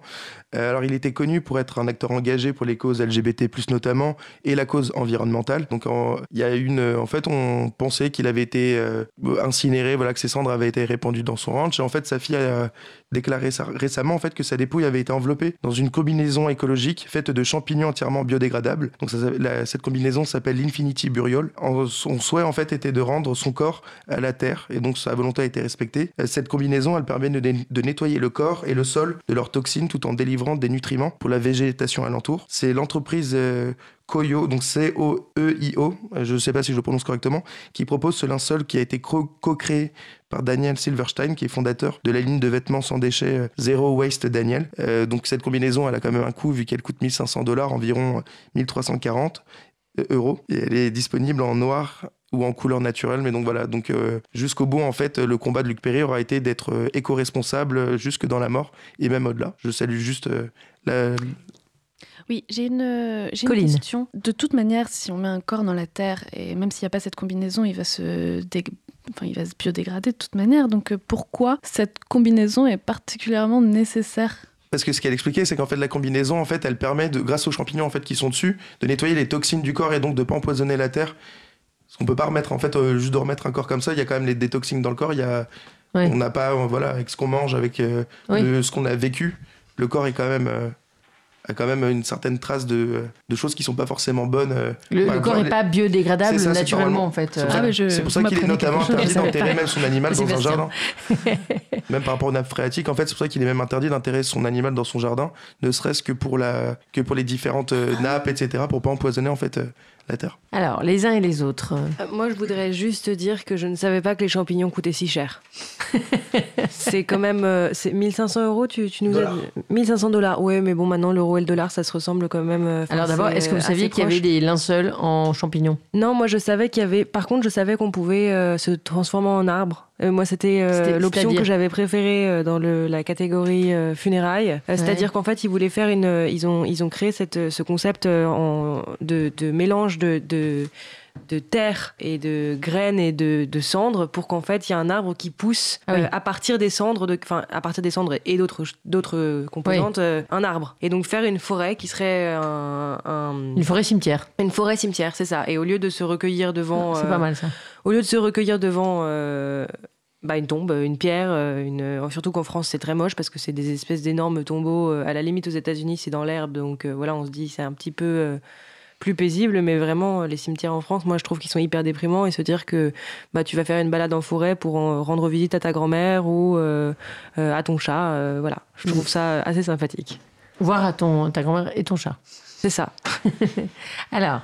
alors il était connu pour être un acteur engagé pour les causes LGBT+, notamment, et la cause environnementale. Donc, il y a une, en fait, on pensait qu'il avait été euh, incinéré, voilà, que ses cendres avaient été répandues dans son ranch. Et en fait, sa fille a déclaré récemment, en fait, que sa dépouille avait été enveloppée dans une combinaison écologique faite de champignons entièrement biodégradables. Donc, cette combinaison s'appelle l'Infinity Burial. son souhait, en fait, était de rendre son corps à la terre. Et donc, sa volonté a été respectée. Cette combinaison, elle permet de, de nettoyer le corps et le sol de leurs toxines tout en délivrant des nutriments pour la végétation alentour. C'est l'entreprise euh, Koyo, donc C-O-E-I-O, je ne sais pas si je le prononce correctement, qui propose ce linceul qui a été co-créé par Daniel Silverstein, qui est fondateur de la ligne de vêtements sans déchets euh, Zero Waste Daniel. Euh, donc cette combinaison, elle a quand même un coût, vu qu'elle coûte 1500 dollars, environ 1340 euros. Elle est disponible en noir ou en couleur naturelle. Mais donc voilà, donc jusqu'au bout, en fait, le combat de Luc Perry aura été d'être éco-responsable jusque dans la mort et même au-delà. Je salue juste la, oui, j'ai une, j'ai une question. De toute manière, si on met un corps dans la terre, et même s'il n'y a pas cette combinaison, il va se Enfin, il va se biodégrader de toute manière. Donc euh, pourquoi cette combinaison est particulièrement nécessaire? Parce que ce qu'elle expliquait, c'est qu'en fait la combinaison, en fait, elle permet, de, grâce aux champignons en fait qui sont dessus, de nettoyer les toxines du corps et donc de pas empoisonner la terre. Parce qu'on peut pas remettre, en fait, euh, juste de remettre un corps comme ça, il y a quand même les détoxines dans le corps. Il y a, on n'a pas, euh, voilà, avec ce qu'on mange, avec ce qu'on a vécu, le corps est quand même a quand même une certaine trace de, de choses qui sont pas forcément bonnes. Euh, le, corps n'est pas biodégradable naturellement en fait. C'est pour ça, qu'il est notamment interdit d'enterrer même son animal dans un jardin. même par rapport aux nappes phréatiques, en fait, c'est pour ça qu'il est même interdit d'enterrer son animal dans son jardin, ne serait-ce que pour la que pour les différentes euh, nappes, etc., pour pas empoisonner en fait euh, la terre. Alors, les uns et les autres. Euh, Moi, je voudrais juste dire que je ne savais pas que les champignons coûtaient si cher. c'est quand même euh, c'est 1500 euros, tu, tu nous Dollars. as dit 1500 dollars. Ouais, mais bon, maintenant l'euro et le dollar, ça se ressemble quand même. euh, Alors d'abord, est-ce que vous saviez qu'il y avait des linceuls en champignons? Non, moi je savais qu'il y avait. Par contre, je savais qu'on pouvait euh, se transformer en arbre. Euh, moi, c'était euh, l'option que j'avais préférée euh, dans le, la catégorie euh, funérailles. C'est-à-dire qu'en fait, ils voulaient faire une. euh, Ils ont, ils ont créé cette, ce concept euh, en, de, de mélange de. de de terre et de graines et de, de cendres pour qu'en fait il y a un arbre qui pousse Ah oui. euh, à partir des cendres de à partir des cendres et d'autres d'autres composantes euh, un arbre et donc faire une forêt qui serait un, un- Une forêt cimetière. une forêt cimetière c'est ça et au lieu de se recueillir devant C'est euh, pas mal ça. au lieu de se recueillir devant euh, bah, une tombe, une pierre, euh, une... euh, surtout qu'en France c'est très moche parce que c'est des espèces d'énormes tombeaux. euh, À la limite aux États-Unis c'est dans l'herbe, donc euh, voilà on se dit c'est un petit peu euh, plus paisible, mais vraiment euh, les cimetières en France, moi je trouve qu'ils sont hyper déprimants et se dire que bah, tu vas faire une balade en forêt pour en rendre visite à ta grand-mère ou euh, euh, à ton chat, euh, voilà, je trouve ça assez sympathique. Voir à ton, ta grand-mère et ton chat. C'est ça. Alors,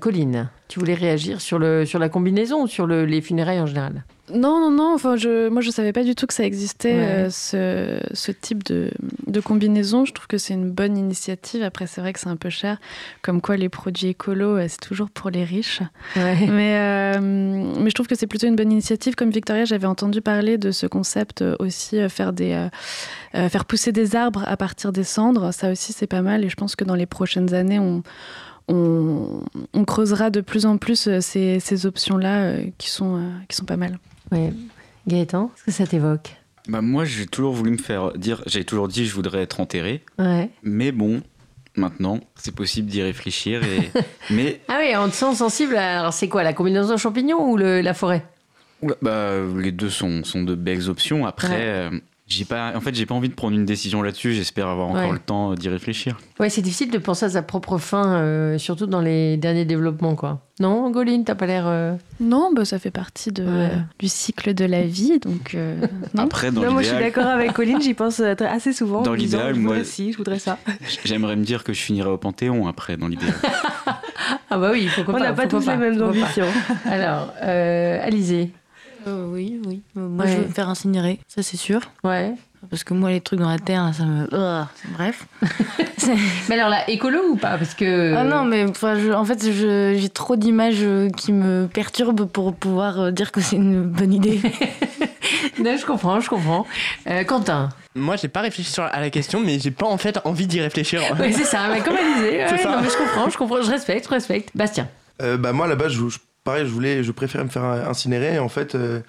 Colline, tu voulais réagir sur, le, sur la combinaison ou sur le- les funérailles en général? Non, non, non. Enfin, je, moi, je savais pas du tout que ça existait, Ouais. euh, ce, ce type de, de combinaison. Je trouve que c'est une bonne initiative. Après, c'est vrai que c'est un peu cher. Comme quoi, les produits écolos, euh, c'est toujours pour les riches. Mais, euh, mais je trouve que c'est plutôt une bonne initiative. Comme Victoria, j'avais entendu parler de ce concept aussi, euh, faire, des, faire pousser des arbres à partir des cendres. Ça aussi, c'est pas mal. Et je pense que dans les prochaines années, on, on, on creusera de plus en plus ces, ces options-là euh, qui, sont, euh, qui sont pas mal. Ouais. Gaëtan, est-ce que ça t'évoque? Bah moi, j'ai toujours voulu me faire dire, j'ai toujours dit je voudrais être enterré, Ouais. mais bon, maintenant, c'est possible d'y réfléchir. Et... mais Ah oui, on te sent sensible. à- Alors, c'est quoi la combinaison champignons ou le- la forêt? Bah, les deux sont, sont de belles options. Après, Ouais. euh, j'ai pas, en fait, j'ai pas envie de prendre une décision là-dessus. J'espère avoir encore Ouais. le temps d'y réfléchir. Ouais, c'est difficile de penser à sa propre fin, euh, surtout dans les derniers développements, quoi. Non, Goline, t'as pas l'air. euh, Non, bah, ça fait partie de, Ouais. du cycle de la vie, donc euh, non. Après, dans Non, moi je suis d'accord avec Colline, j'y pense euh, assez souvent. Dans l'idéal, voudrais moi- ci, je voudrais ça. j'aimerais me dire que je finirais au Panthéon après, dans l'idéal. Ah bah oui, pourquoi On pas. n'a pas tous les mêmes ambitions. Alors, euh, Alizé. Euh, oui, oui. Euh, Moi, Ouais. je veux me faire incinérer, ça c'est sûr. Ouais. Parce que moi, les trucs dans la terre, ça me. Ugh. Bref. Mais alors là, écolo ou pas? Parce que. Ah non, mais je- en fait, j'ai trop d'images euh, qui me perturbent pour pouvoir euh, dire que c'est une bonne idée. Non, je comprends, je comprends. Euh, Quentin. Moi, j'ai pas réfléchi sur- à la question, mais j'ai pas en fait envie d'y réfléchir. Oui, c'est ça, mais comme Ouais, ça. non, mais je comprends, je comprends, je respecte, je respecte. Bastien. Euh, bah moi là-bas, je, je- pareil, je voulais, je préférais me faire incinérer. Et en fait, euh,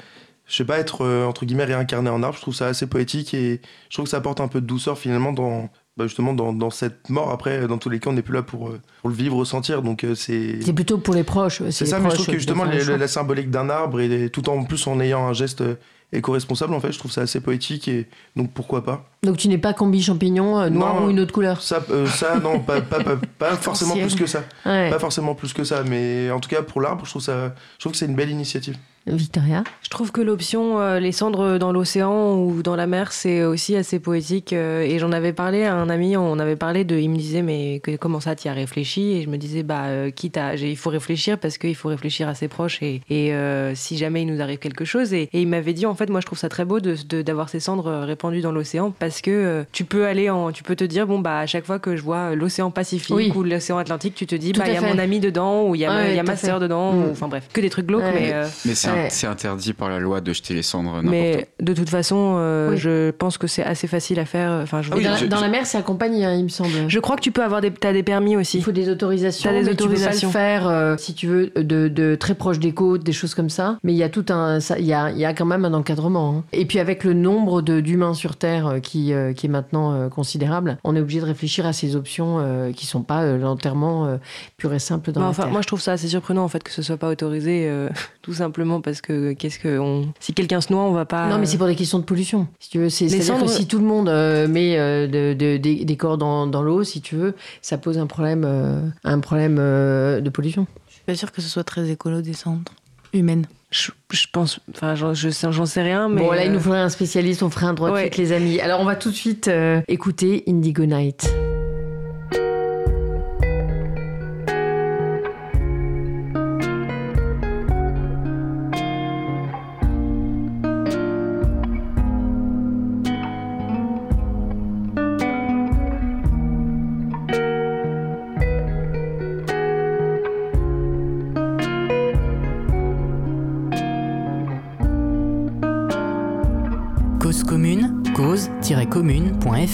je sais pas être euh, entre guillemets réincarné en arbre. Je trouve ça assez poétique et je trouve que ça apporte un peu de douceur finalement dans bah, justement dans, dans cette mort. Après, dans tous les cas, on n'est plus là pour, euh, pour le vivre, ressentir. Donc euh, c'est C'est plutôt pour les proches. c'est ça. Mais je trouve que justement les- la symbolique d'un arbre et tout en plus en ayant un geste euh, éco-responsable, en fait, je trouve ça assez poétique et donc pourquoi pas. Donc tu n'es pas combi champignon euh, noir Non. ou une autre couleur Ça, euh, ça non, pas, pas, pas, pas forcément plus que ça. Ouais. Pas forcément plus que ça, mais en tout cas pour l'arbre, je trouve ça, je trouve que c'est une belle initiative. Victoria. Je trouve que l'option euh, les cendres dans l'océan ou dans la mer, c'est aussi assez poétique. euh, et j'en avais parlé à un ami, on avait parlé de. Il me disait, mais que- comment ça, tu as réfléchi? Et je me disais, bah, euh, quitte à. Il faut réfléchir parce qu'il faut réfléchir à ses proches et, et euh, si jamais il nous arrive quelque chose. Et, et il m'avait dit, en fait, moi, je trouve ça très beau d'avoir de, d'avoir ces cendres répandues dans l'océan parce que euh, tu peux aller en. Tu peux te dire, bon, bah, à chaque fois que je vois l'océan Pacifique Oui. ou l'océan Atlantique, tu te dis, Tout bah, il y a fait. mon ami dedans ou il y a, ma- Ouais, y a ma sœur dedans. Mm. ou- Enfin, bref, que des trucs glauques, Ouais. mais. euh, Mais c'est Ouais. c'est interdit par la loi de jeter les cendres n'importe où. mais de toute façon, euh, Oui. je pense que c'est assez facile à faire. Enfin, je, Ah oui, dans, je- dans je- la mer, c'est accompagné, hein, il me semble. je crois que tu peux avoir des, t'as des permis aussi. Il faut des autorisations. T'as des mais Tu peux pas le faire euh, si tu veux de, de très proche des côtes, des choses comme ça. Mais il y a tout un, il y a, il y a quand même un encadrement. hein. Et puis avec le nombre de- d'humains sur Terre euh, qui, euh, qui est maintenant euh, considérable, on est obligé de réfléchir à ces options euh, qui sont pas euh, l'enterrement euh, pur et simple dans Bah, la enfin, terre. moi, je trouve ça assez surprenant en fait que ce soit pas autorisé, euh, tout simplement parce que qu'est-ce que on... si quelqu'un se noie, on va pas. Non, mais c'est pour des questions de pollution. Si tu veux, c'est Les c'est-à-dire cendres- que si tout le monde euh, met euh, de- de- des, des corps dans, dans l'eau, si tu veux, ça pose un problème, euh, un problème euh, de pollution. Je suis pas sûre que ce soit très écolo des cendres humaines. Je, je pense, enfin, j'en je sais- j'en sais rien, mais bon, là, il nous faudrait un spécialiste, on ferait un droit de Ouais. suite, les amis. Alors, on va tout de suite euh, écouter Indigo Night.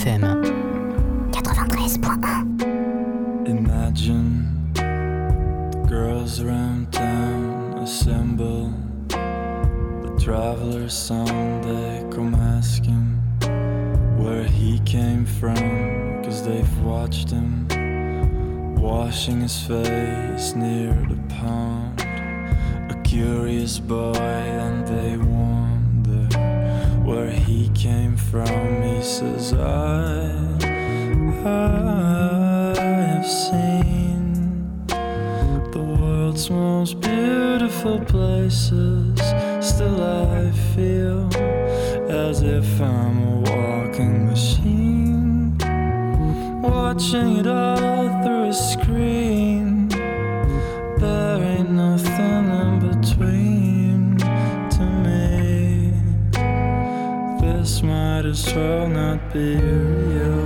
cause-commune.fm 93.1 Imagine the girls around town assemble. The traveler's song they come ask him Where he came from Cause they've watched him Washing his face near the pond. A curious boy most beautiful places. Still, I feel as if I'm a walking machine, watching it all through a screen. There ain't nothing in between to me. This might as well not be real.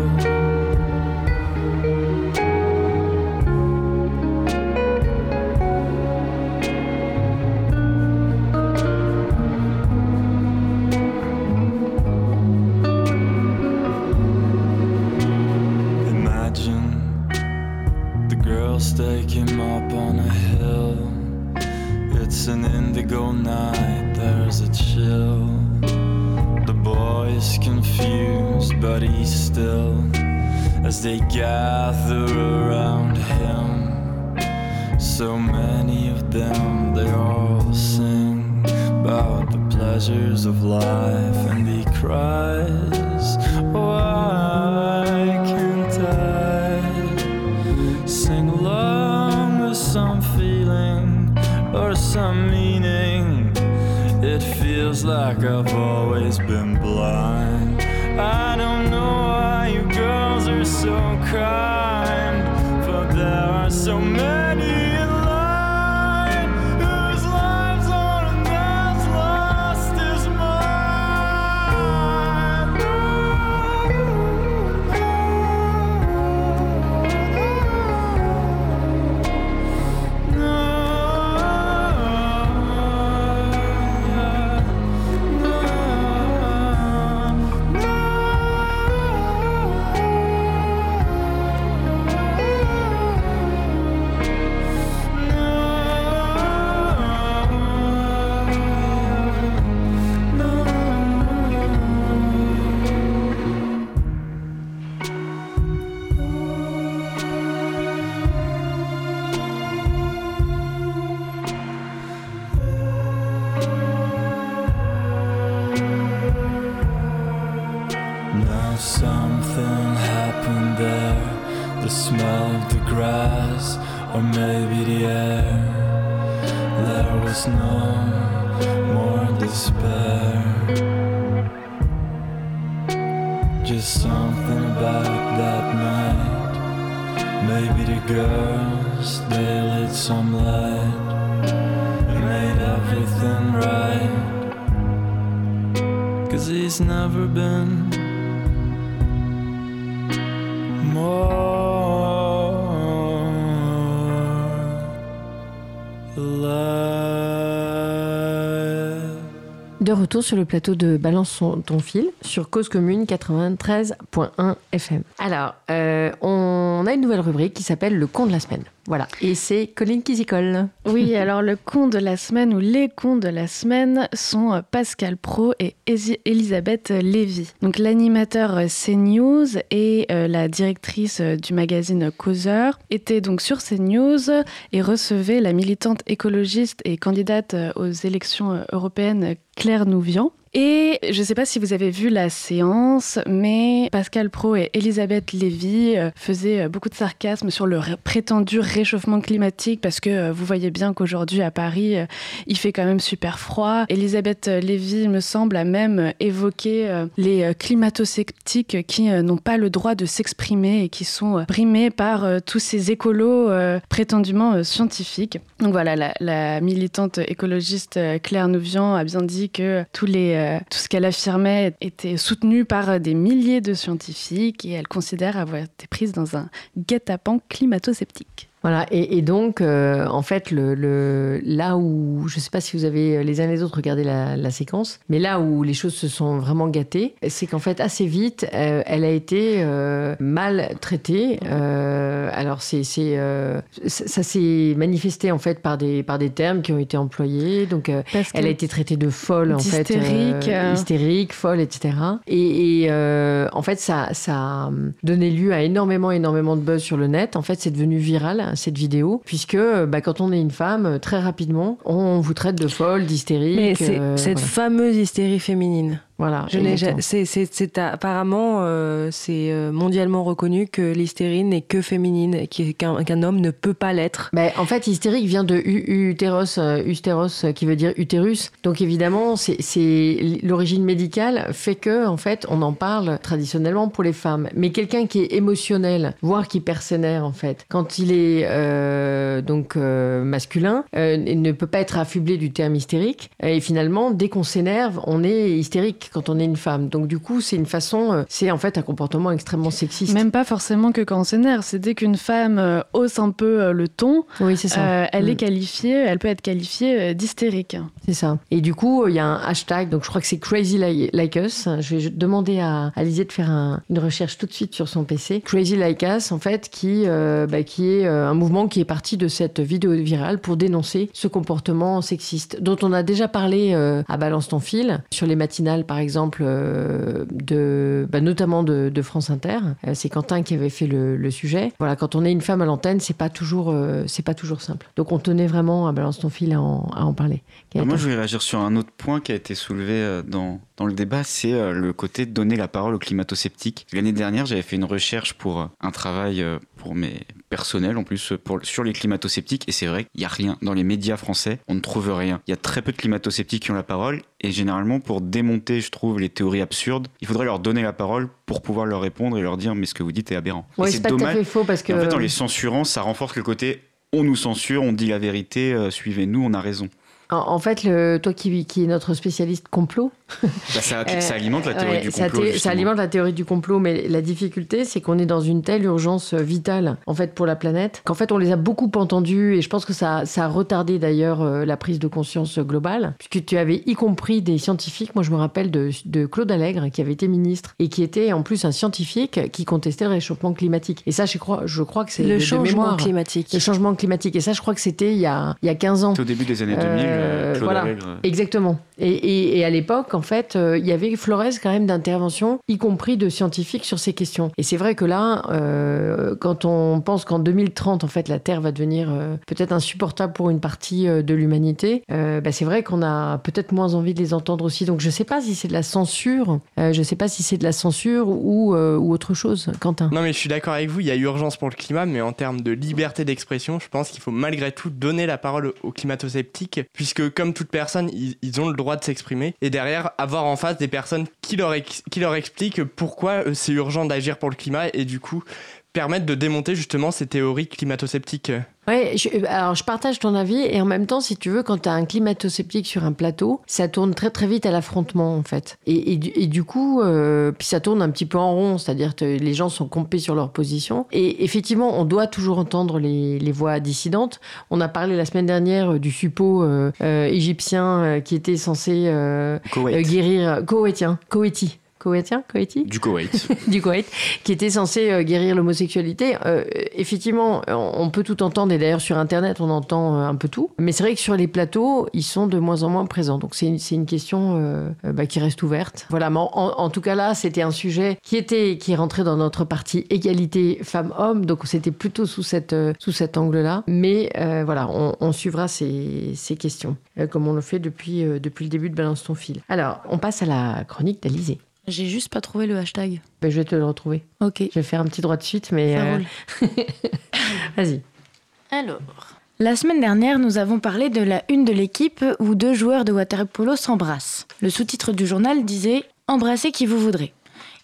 He's still as they gather around him. So many of them, they all sing about the pleasures of life, and he cries, Why can't I sing along with some feeling or some meaning? It feels like I've always been blind. cry. More despair. Just something about that night. Maybe the girls, they lit some light. and Made everything right. Cause he's never been De retour sur le plateau de Balance ton fil sur Cause Commune 93.1 FM. Alors, euh, on a une nouvelle rubrique qui s'appelle le con de la semaine. Voilà. Et c'est Colline qui s'y colle. Oui, alors le con de la semaine ou les cons de la semaine sont euh, Pascal Pro et Elisabeth Lévy. Donc l'animateur euh, CNews et euh, la directrice du magazine Causeur étaient donc sur CNews et recevaient la militante écologiste et candidate aux élections européennes Claire Nouvian. Et je ne sais pas si vous avez vu la séance, mais Pascal Pro et Elisabeth Lévy faisaient beaucoup de sarcasme sur le ré- prétendu réchauffement climatique parce que euh, vous voyez bien qu'aujourd'hui à Paris, euh, il fait quand même super froid. Elisabeth euh, Lévy, me semble, a même évoqué les climato-sceptiques qui n'ont pas le droit de s'exprimer et qui sont brimés par tous ces écolos prétendument scientifiques. Donc voilà, la, militante écologiste Claire Nouvian a bien dit que tous les, tout ce qu'elle affirmait était soutenu par des milliers de scientifiques et elle considère avoir été prise dans un guet-apens climato-sceptique. Voilà, et, et donc, euh, en fait, le, le- là où, je ne sais pas si vous avez les uns les autres regardé la, la séquence, mais là où les choses se sont vraiment gâtées, c'est qu'en fait, assez vite, euh, elle a été euh, mal traitée. Euh, alors, c'est, euh, ça, s'est manifesté en fait par des, par des termes qui ont été employés. Donc, euh, elle a été traitée de folle, en fait. Euh. hystérique, folle, etc. Et, et, euh, en fait, ça, ça a donné lieu à énormément, énormément de buzz sur le net. En fait, c'est devenu viral, cette vidéo, puisque bah, quand on est une femme, très rapidement, on vous traite de folle, d'hystérique. Mais c'est euh, cette voilà. fameuse hystérie féminine. Voilà, c'est, apparemment euh, c'est euh, mondialement reconnu que l'hystérie n'est que féminine qu'un, homme ne peut pas l'être. Bah, en fait, hystérique vient de utéros, euh, qui veut dire utérus. Donc évidemment, c'est l'origine médicale fait que, en fait, on en parle traditionnellement pour les femmes. Mais quelqu'un qui est émotionnel, voire qui persénère, en fait, quand il est euh, donc euh, masculin, il ne peut pas être affublé du terme hystérique. Et finalement, dès qu'on s'énerve, on est hystérique quand on est une femme. Donc du coup, c'est une façon, euh, c'est en fait un comportement extrêmement sexiste. Même pas forcément que quand on s'énerve, c'est dès qu'une femme euh, hausse un peu euh, le ton, Oui, c'est ça. euh, elle Mm. est qualifiée, elle peut être qualifiée d'hystérique. C'est ça. Et du coup, il y a un hashtag, donc je crois que c'est Crazy Li- Like Us. Je vais demander à Alizé de faire un- une recherche tout de suite sur son PC. Crazy Like Us, en fait, qui, euh, bah, qui est un mouvement qui est parti de cette vidéo virale pour dénoncer ce comportement sexiste, dont on a déjà parlé euh, à Balance ton fil, sur les matinales, par exemple, euh, de, bah, notamment de, France Inter. Euh, c'est Quentin qui avait fait le, sujet. Voilà, quand on est une femme à l'antenne, c'est pas toujours, euh, c'est pas toujours simple. Donc on tenait vraiment à Balance ton fil à en, parler. Moi, je voulais réagir sur un autre point qui a été soulevé dans, dans le débat, c'est le côté de donner la parole aux climato-sceptiques. L'année dernière, j'avais fait une recherche pour un travail pour mes personnels, en plus, pour, sur les climato-sceptiques, et c'est vrai qu'il n'y a rien. Dans les médias français, on ne trouve rien. Il y a très peu de climato-sceptiques qui ont la parole, et généralement, pour démonter, je trouve, les théories absurdes, il faudrait leur donner la parole pour pouvoir leur répondre et leur dire, mais ce que vous dites est aberrant. Oui, c'est dommage. fait faux parce que. Et en fait, en les censurant, ça renforce le côté on nous censure, on dit la vérité, euh, suivez-nous, on a raison. En, en fait, le, toi qui, qui est notre spécialiste complot, Bah, ça, Euh, ça alimente la théorie ouais, du complot. ça alimente la théorie du complot, mais la difficulté, c'est qu'on est dans une telle urgence vitale, en fait, pour la planète, qu'en fait, on les a beaucoup entendus, et je pense que ça, ça a retardé d'ailleurs euh, la prise de conscience globale, puisque tu avais y compris des scientifiques, moi je me rappelle de, de Claude Allègre, qui avait été ministre, et qui était en plus un scientifique qui contestait le réchauffement climatique. Et ça, je crois, je crois que c'est Le de changement mémoire. climatique. Le changement climatique. Et ça, je crois que c'était il y a, il y a 15 ans. C'était au début des années 2000, Euh, euh, Claude voilà. Allègre, euh, Exactement. Et, et- et à l'époque, en fait, euh, il y avait Flores quand même d'intervention, y compris de scientifiques sur ces questions. Et c'est vrai que là, euh, quand on pense qu'en 2030, en fait, la Terre va devenir euh, peut-être insupportable pour une partie de l'humanité, bah, c'est vrai qu'on a peut-être moins envie de les entendre aussi. Donc je sais pas si c'est de la censure, je sais pas si c'est de la censure ou, autre chose. Quentin. Non mais je suis d'accord avec vous, il y a urgence pour le climat, mais en termes de liberté d'expression, je pense qu'il faut malgré tout donner la parole aux climato-sceptiques, puisque comme toute personne, ils ont le droit de s'exprimer, et derrière avoir en face des personnes qui leur, qui leur expliquent pourquoi euh, c'est urgent d'agir pour le climat, et du coup permettre de démonter justement ces théories climato-sceptiques. Ouais, je, alors je partage ton avis et en même temps, si tu veux, quand tu as un climato-sceptique sur un plateau, ça tourne très très vite à l'affrontement en fait. Et, et, du- et du coup, euh, puis ça tourne un petit peu en rond, c'est-à-dire que les gens sont compés sur leur position. Et effectivement, on doit toujours entendre les, les voix dissidentes. On a parlé la semaine dernière euh, du suppôt euh, euh, égyptien euh, qui était censé euh, euh, guérir Koweïtien, Koweïti. Koweïtien, Koweïti Du Koweït. du Koweït, qui était censé euh, guérir l'homosexualité. Euh, effectivement, on peut tout entendre, et d'ailleurs sur Internet, on entend euh, un peu tout. Mais c'est vrai que sur les plateaux, ils sont de moins en moins présents. Donc c'est une, question euh, bah, qui reste ouverte. Voilà, mais en, en tout cas là, c'était un sujet qui était qui est rentré dans notre partie égalité femmes-hommes. Donc c'était plutôt sous, cette, sous cet angle-là. Mais euh, voilà, on, on suivra ces, ces questions, comme on le fait depuis, depuis le début de Balance ton fil. Alors, on passe à la chronique d'Alizé. J'ai juste pas trouvé le hashtag. Ben, je vais te le retrouver. Ok, Je vais faire un petit droit de suite, mais ça euh, roule. vas-y. Alors. La semaine dernière, nous avons parlé de la une de l'équipe où deux joueurs de waterpolo s'embrassent. Le sous-titre du journal disait Embrassez qui vous voudrez.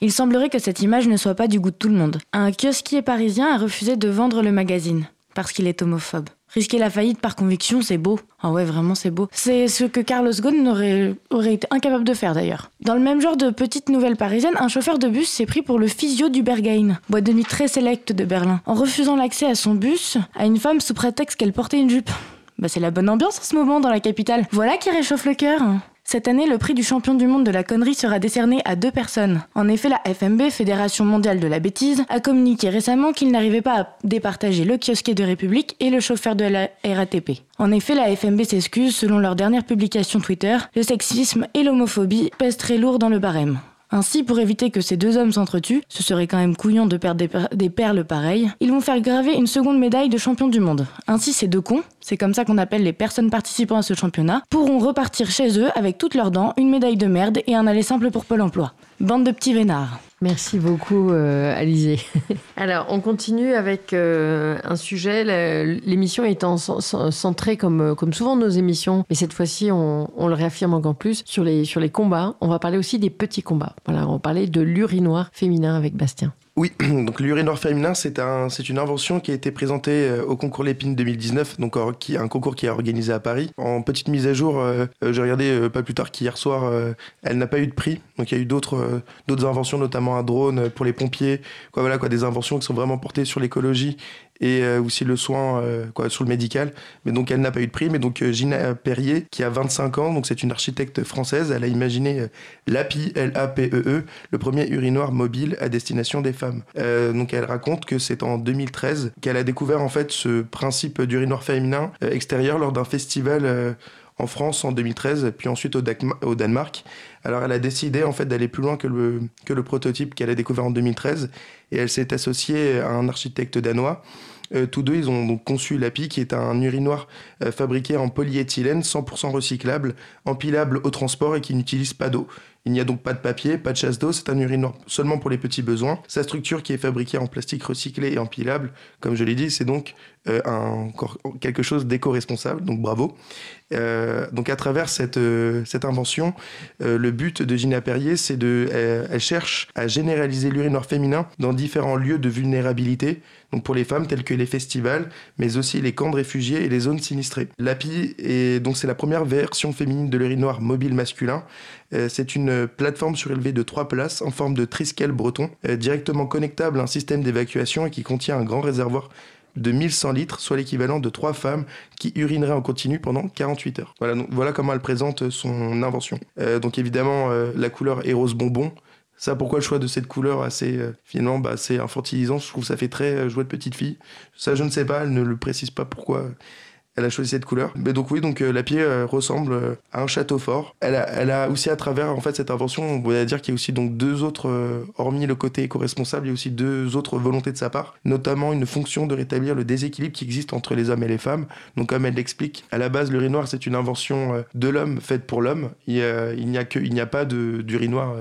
Il semblerait que cette image ne soit pas du goût de tout le monde. Un kiosquier parisien a refusé de vendre le magazine parce qu'il est homophobe. Risquer la faillite par conviction, c'est beau. Ah ouais, vraiment, c'est beau. C'est ce que Carlos Ghosn aurait, été incapable de faire d'ailleurs. Dans le même genre de petite nouvelle parisienne, un chauffeur de bus s'est pris pour le physio du Berghain, boîte de nuit très sélecte de Berlin, en refusant l'accès à son bus à une femme sous prétexte qu'elle portait une jupe. Bah c'est la bonne ambiance en ce moment dans la capitale. Voilà qui réchauffe le cœur. Cette année, le prix du champion du monde de la connerie sera décerné à deux personnes. En effet, la FMB, Fédération mondiale de la bêtise, a communiqué récemment qu'il n'arrivait pas à départager le kiosquier de République et le chauffeur de la RATP. En effet, la FMB s'excuse selon leur dernière publication Twitter, le sexisme et l'homophobie pèsent très lourd dans le barème. Ainsi, pour éviter que ces deux hommes s'entretuent, ce serait quand même couillon de perdre des, des perles pareilles, ils vont faire graver une seconde médaille de champion du monde. Ainsi, ces deux cons, c'est comme ça qu'on appelle les personnes participant à ce championnat, pourront repartir chez eux avec toutes leurs dents, une médaille de merde et un aller simple pour Pôle emploi. Bande de petits vénards. Merci beaucoup, euh, Alizé. Alors, on continue avec euh, un sujet, l'émission étant cen- cen- centrée comme, euh, comme souvent nos émissions, mais cette fois-ci, on, on le réaffirme encore plus, sur les, sur les combats. On va parler aussi des petits combats. Voilà, on va parler de l'urinoir féminin avec Bastien. Oui, donc l'urinoir féminin, c'est un, c'est une invention qui a été présentée euh, au concours Lépine 2019, donc un concours qui est organisé à Paris. En petite mise à jour, euh, j'ai regardé euh, pas plus tard qu'hier soir, euh, elle n'a pas eu de prix. Donc il y a eu d'autres euh, d'autres inventions, notamment un drone pour les pompiers, quoi, voilà, quoi, des inventions qui sont vraiment portées sur l'écologie et euh, aussi le soin euh, quoi, sur le médical. Mais donc elle n'a pas eu de prix. Mais donc euh, Gina Perrier, qui a 25 ans, donc c'est une architecte française, elle a imaginé l'API, L-A-P-E-E, E, le premier urinoir mobile à destination des femmes. Donc elle raconte que c'est en 2013 qu'elle a découvert en fait ce principe d'urinoir féminin extérieur lors d'un festival en France en 2013, puis ensuite au Danemark. Alors elle a décidé en fait d'aller plus loin que le, que le prototype qu'elle a découvert en 2013 et elle s'est associée à un architecte danois. Euh, tous deux, ils ont donc conçu l'API, qui est un urinoir euh, fabriqué en polyéthylène 100% recyclable, empilable au transport et qui n'utilise pas d'eau. Il n'y a donc pas de papier, pas de chasse d'eau, c'est un urinoir seulement pour les petits besoins. Sa structure qui est fabriquée en plastique recyclé et empilable, comme je l'ai dit, c'est donc euh, quelque chose d'éco-responsable, donc bravo. Euh, donc à travers cette, euh, cette invention, euh, le but de Gina Perrier, c'est de, euh, elle cherche à généraliser l'urinoir féminin dans différents lieux de vulnérabilité, donc pour les femmes tels que les festivals, mais aussi les camps de réfugiés et les zones sinistrées. L'API est c'est la première version féminine de l'urinoir mobile masculin. Euh, c'est une plateforme surélevée de trois places en forme de triskel breton, euh, directement connectable à un système d'évacuation et qui contient un grand réservoir de 1100 litres, soit l'équivalent de trois femmes qui urineraient en continu pendant 48 heures. Voilà, comment elle présente son invention. Euh, donc évidemment, la couleur est rose bonbon. Ça, pourquoi le choix de cette couleur assez, finalement, bah, assez infantilisant? Je trouve que ça fait très jouet de petite fille. Ça, je ne sais pas, elle ne le précise pas pourquoi elle a choisi cette couleur. Mais donc oui, donc euh, la pied euh, ressemble euh, à un château fort. Elle a, elle a aussi à travers en fait cette invention, on pourrait dire qu'il y a aussi donc deux autres, euh, hormis le côté éco-responsable, il y a aussi deux autres volontés de sa part, notamment une fonction de rétablir le déséquilibre qui existe entre les hommes et les femmes. Donc comme elle l'explique, à la base l'urinoir c'est une invention de l'homme faite pour l'homme. Il, il n'y a que, il n'y a pas de d'urinoir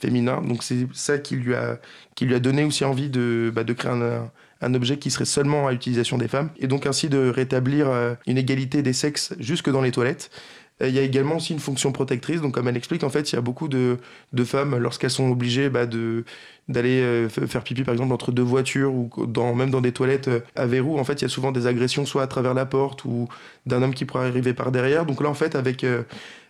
féminin. Donc c'est ça qui lui a, qui lui a donné aussi envie de, bah, de créer un, un- objet qui serait seulement à utilisation des femmes, et donc ainsi de rétablir euh, une égalité des sexes jusque dans les toilettes. Euh, Il y a également aussi une fonction protectrice, donc comme elle explique, en fait, il y a beaucoup de, de femmes, lorsqu'elles sont obligées bah, d'aller euh, faire pipi par exemple entre deux voitures ou dans, même dans des toilettes à verrou en fait il y a souvent des agressions soit à travers la porte ou d'un homme qui pourrait arriver par derrière donc là en fait avec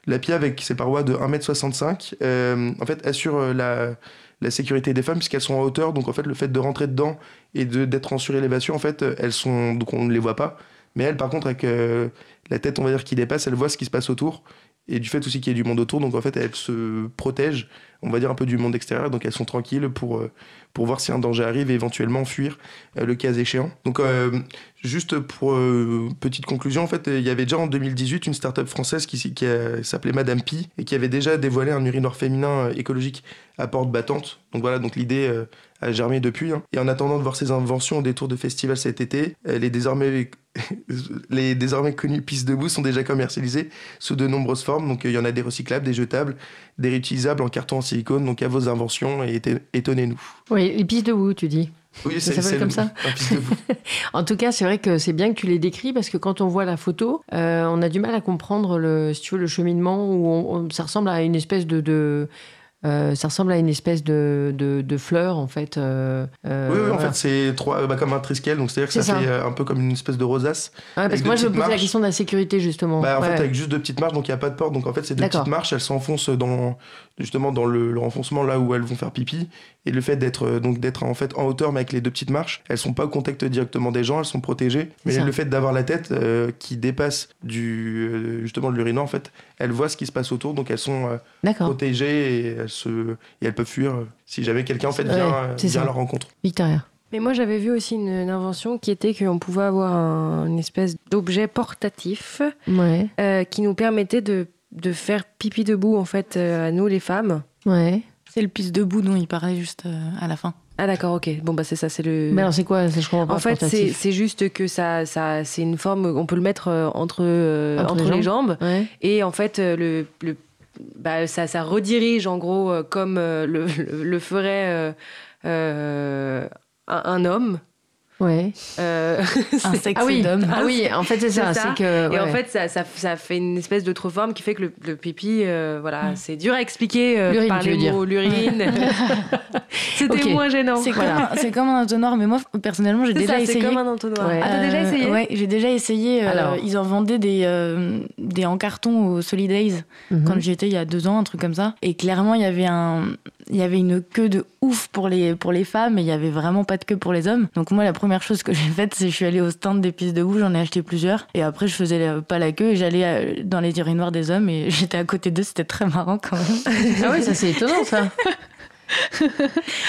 la pied avec ses parois de 1m65 euh, en fait assure la, la sécurité des femmes puisqu'elles sont en hauteur. Donc en fait le fait de rentrer dedans et de d'être en surélévation en fait elles sont donc on ne les voit pas. Mais elles par contre avec euh, la tête on va dire qui dépasse elles voient ce qui se passe autour et du fait aussi qu'il y ait du monde autour donc en fait elles se protègent on va dire un peu du monde extérieur donc elles sont tranquilles pour euh, pour voir si un danger arrive et éventuellement fuir euh, le cas échéant donc euh, juste pour petite conclusion en fait il y avait déjà en 2018 une start-up française qui, s'appelait Madame Pi et qui avait déjà dévoilé un urinoir féminin écologique à porte battante donc voilà donc l'idée a germé depuis hein. et en attendant de voir ces inventions au détour de festivals cet été euh, les désormais les désormais connues pistes debout sont déjà commercialisées sous de nombreuses formes. Donc euh, il y en a des recyclables, des jetables, des réutilisables en carton en silicone. Donc à vos inventions et étonnez-nous. Oui, les pistes debout, tu dis. Oui, Ça s'appelle comme ça. En tout cas, c'est vrai que c'est bien que tu les décris parce que quand on voit la photo, euh, on a du mal à comprendre le, si tu veux, le cheminement où on- on- ça ressemble à une espèce de, de euh, ça ressemble à une espèce de, de, de fleur, en fait. euh, euh, Oui, en voilà. fait, c'est trois, bah, comme un triskel, donc c'est-à-dire que ça, ça. fait euh, un peu comme une espèce de rosace. Ouais, parce que moi, je me posais la question de la sécurité, justement. Bah, en Ouais. fait, avec juste deux petites marches, donc il n'y a pas de porte. Donc en fait, c'est deux petites marches, elles s'enfoncent dans, justement dans le, le renfoncement là où elles vont faire pipi. Et le fait d'être euh, donc d'être en fait en hauteur, mais avec les deux petites marches, elles sont pas au contact directement des gens, elles sont protégées. Mais le fait d'avoir la tête euh, qui dépasse du euh, justement de l'urinoir, en fait, elles voient ce qui se passe autour, donc elles sont euh, protégées et elles se et elles peuvent fuir si jamais quelqu'un en fait vient, à leur rencontre. Victoria. Mais moi, j'avais vu aussi une, une invention qui était qu'on pouvait avoir un- une espèce d'objet portatif Ouais. euh, qui nous permettait de, de faire pipi debout, en fait, euh, à nous, les femmes. Ouais. C'est le pisse debout dont il parlait juste euh, à la fin. Ah, d'accord, ok. Bon, bah, c'est ça, c'est le. Mais alors, c'est quoi? C'est- Je comprends pas. En fait, c'est juste que ça, ça c'est une forme, on peut le mettre euh, entre, euh, Entre entre, les les jambes. Ouais. Et en fait, le, le- bah, ça, ça redirige en gros euh, comme euh, le, le, le ferait euh, euh, un, un homme. Ouais. Euh, Un c'est- sexe Ah oui. d'homme. Ah oui. En fait, c'est ça. C'est ça. C'est. Et en fait, ça, ça, ça fait une espèce d'autre forme qui fait que le, le pipi, euh, voilà, c'est dur à expliquer euh, L'urine, par les veux dire. mots, l'urine. C'était moins gênant. C'est Voilà. comme, un- c'est comme un entonnoir, mais moi personnellement j'ai C'est déjà ça, c'est essayé. comme un entonnoir. Ouais. Ah, t'as déjà Euh, essayé? Ouais, j'ai déjà essayé. euh, Alors. ils en vendaient des, euh, des en carton au Solidays Mhm. quand j'y étais il y a deux ans, un truc comme ça. Et clairement, il y avait un, il y avait une queue de ouf pour les pour les femmes, et il y avait vraiment pas de queue pour les hommes. Donc moi, la première chose que j'ai faite, c'est que je suis allée au stand des pistes debout, j'en ai acheté plusieurs, et après je faisais pas la queue et j'allais euh, dans les urinoirs des hommes et j'étais à côté d'eux, c'était très marrant quand même. Ah oui, ça c'est étonnant ça.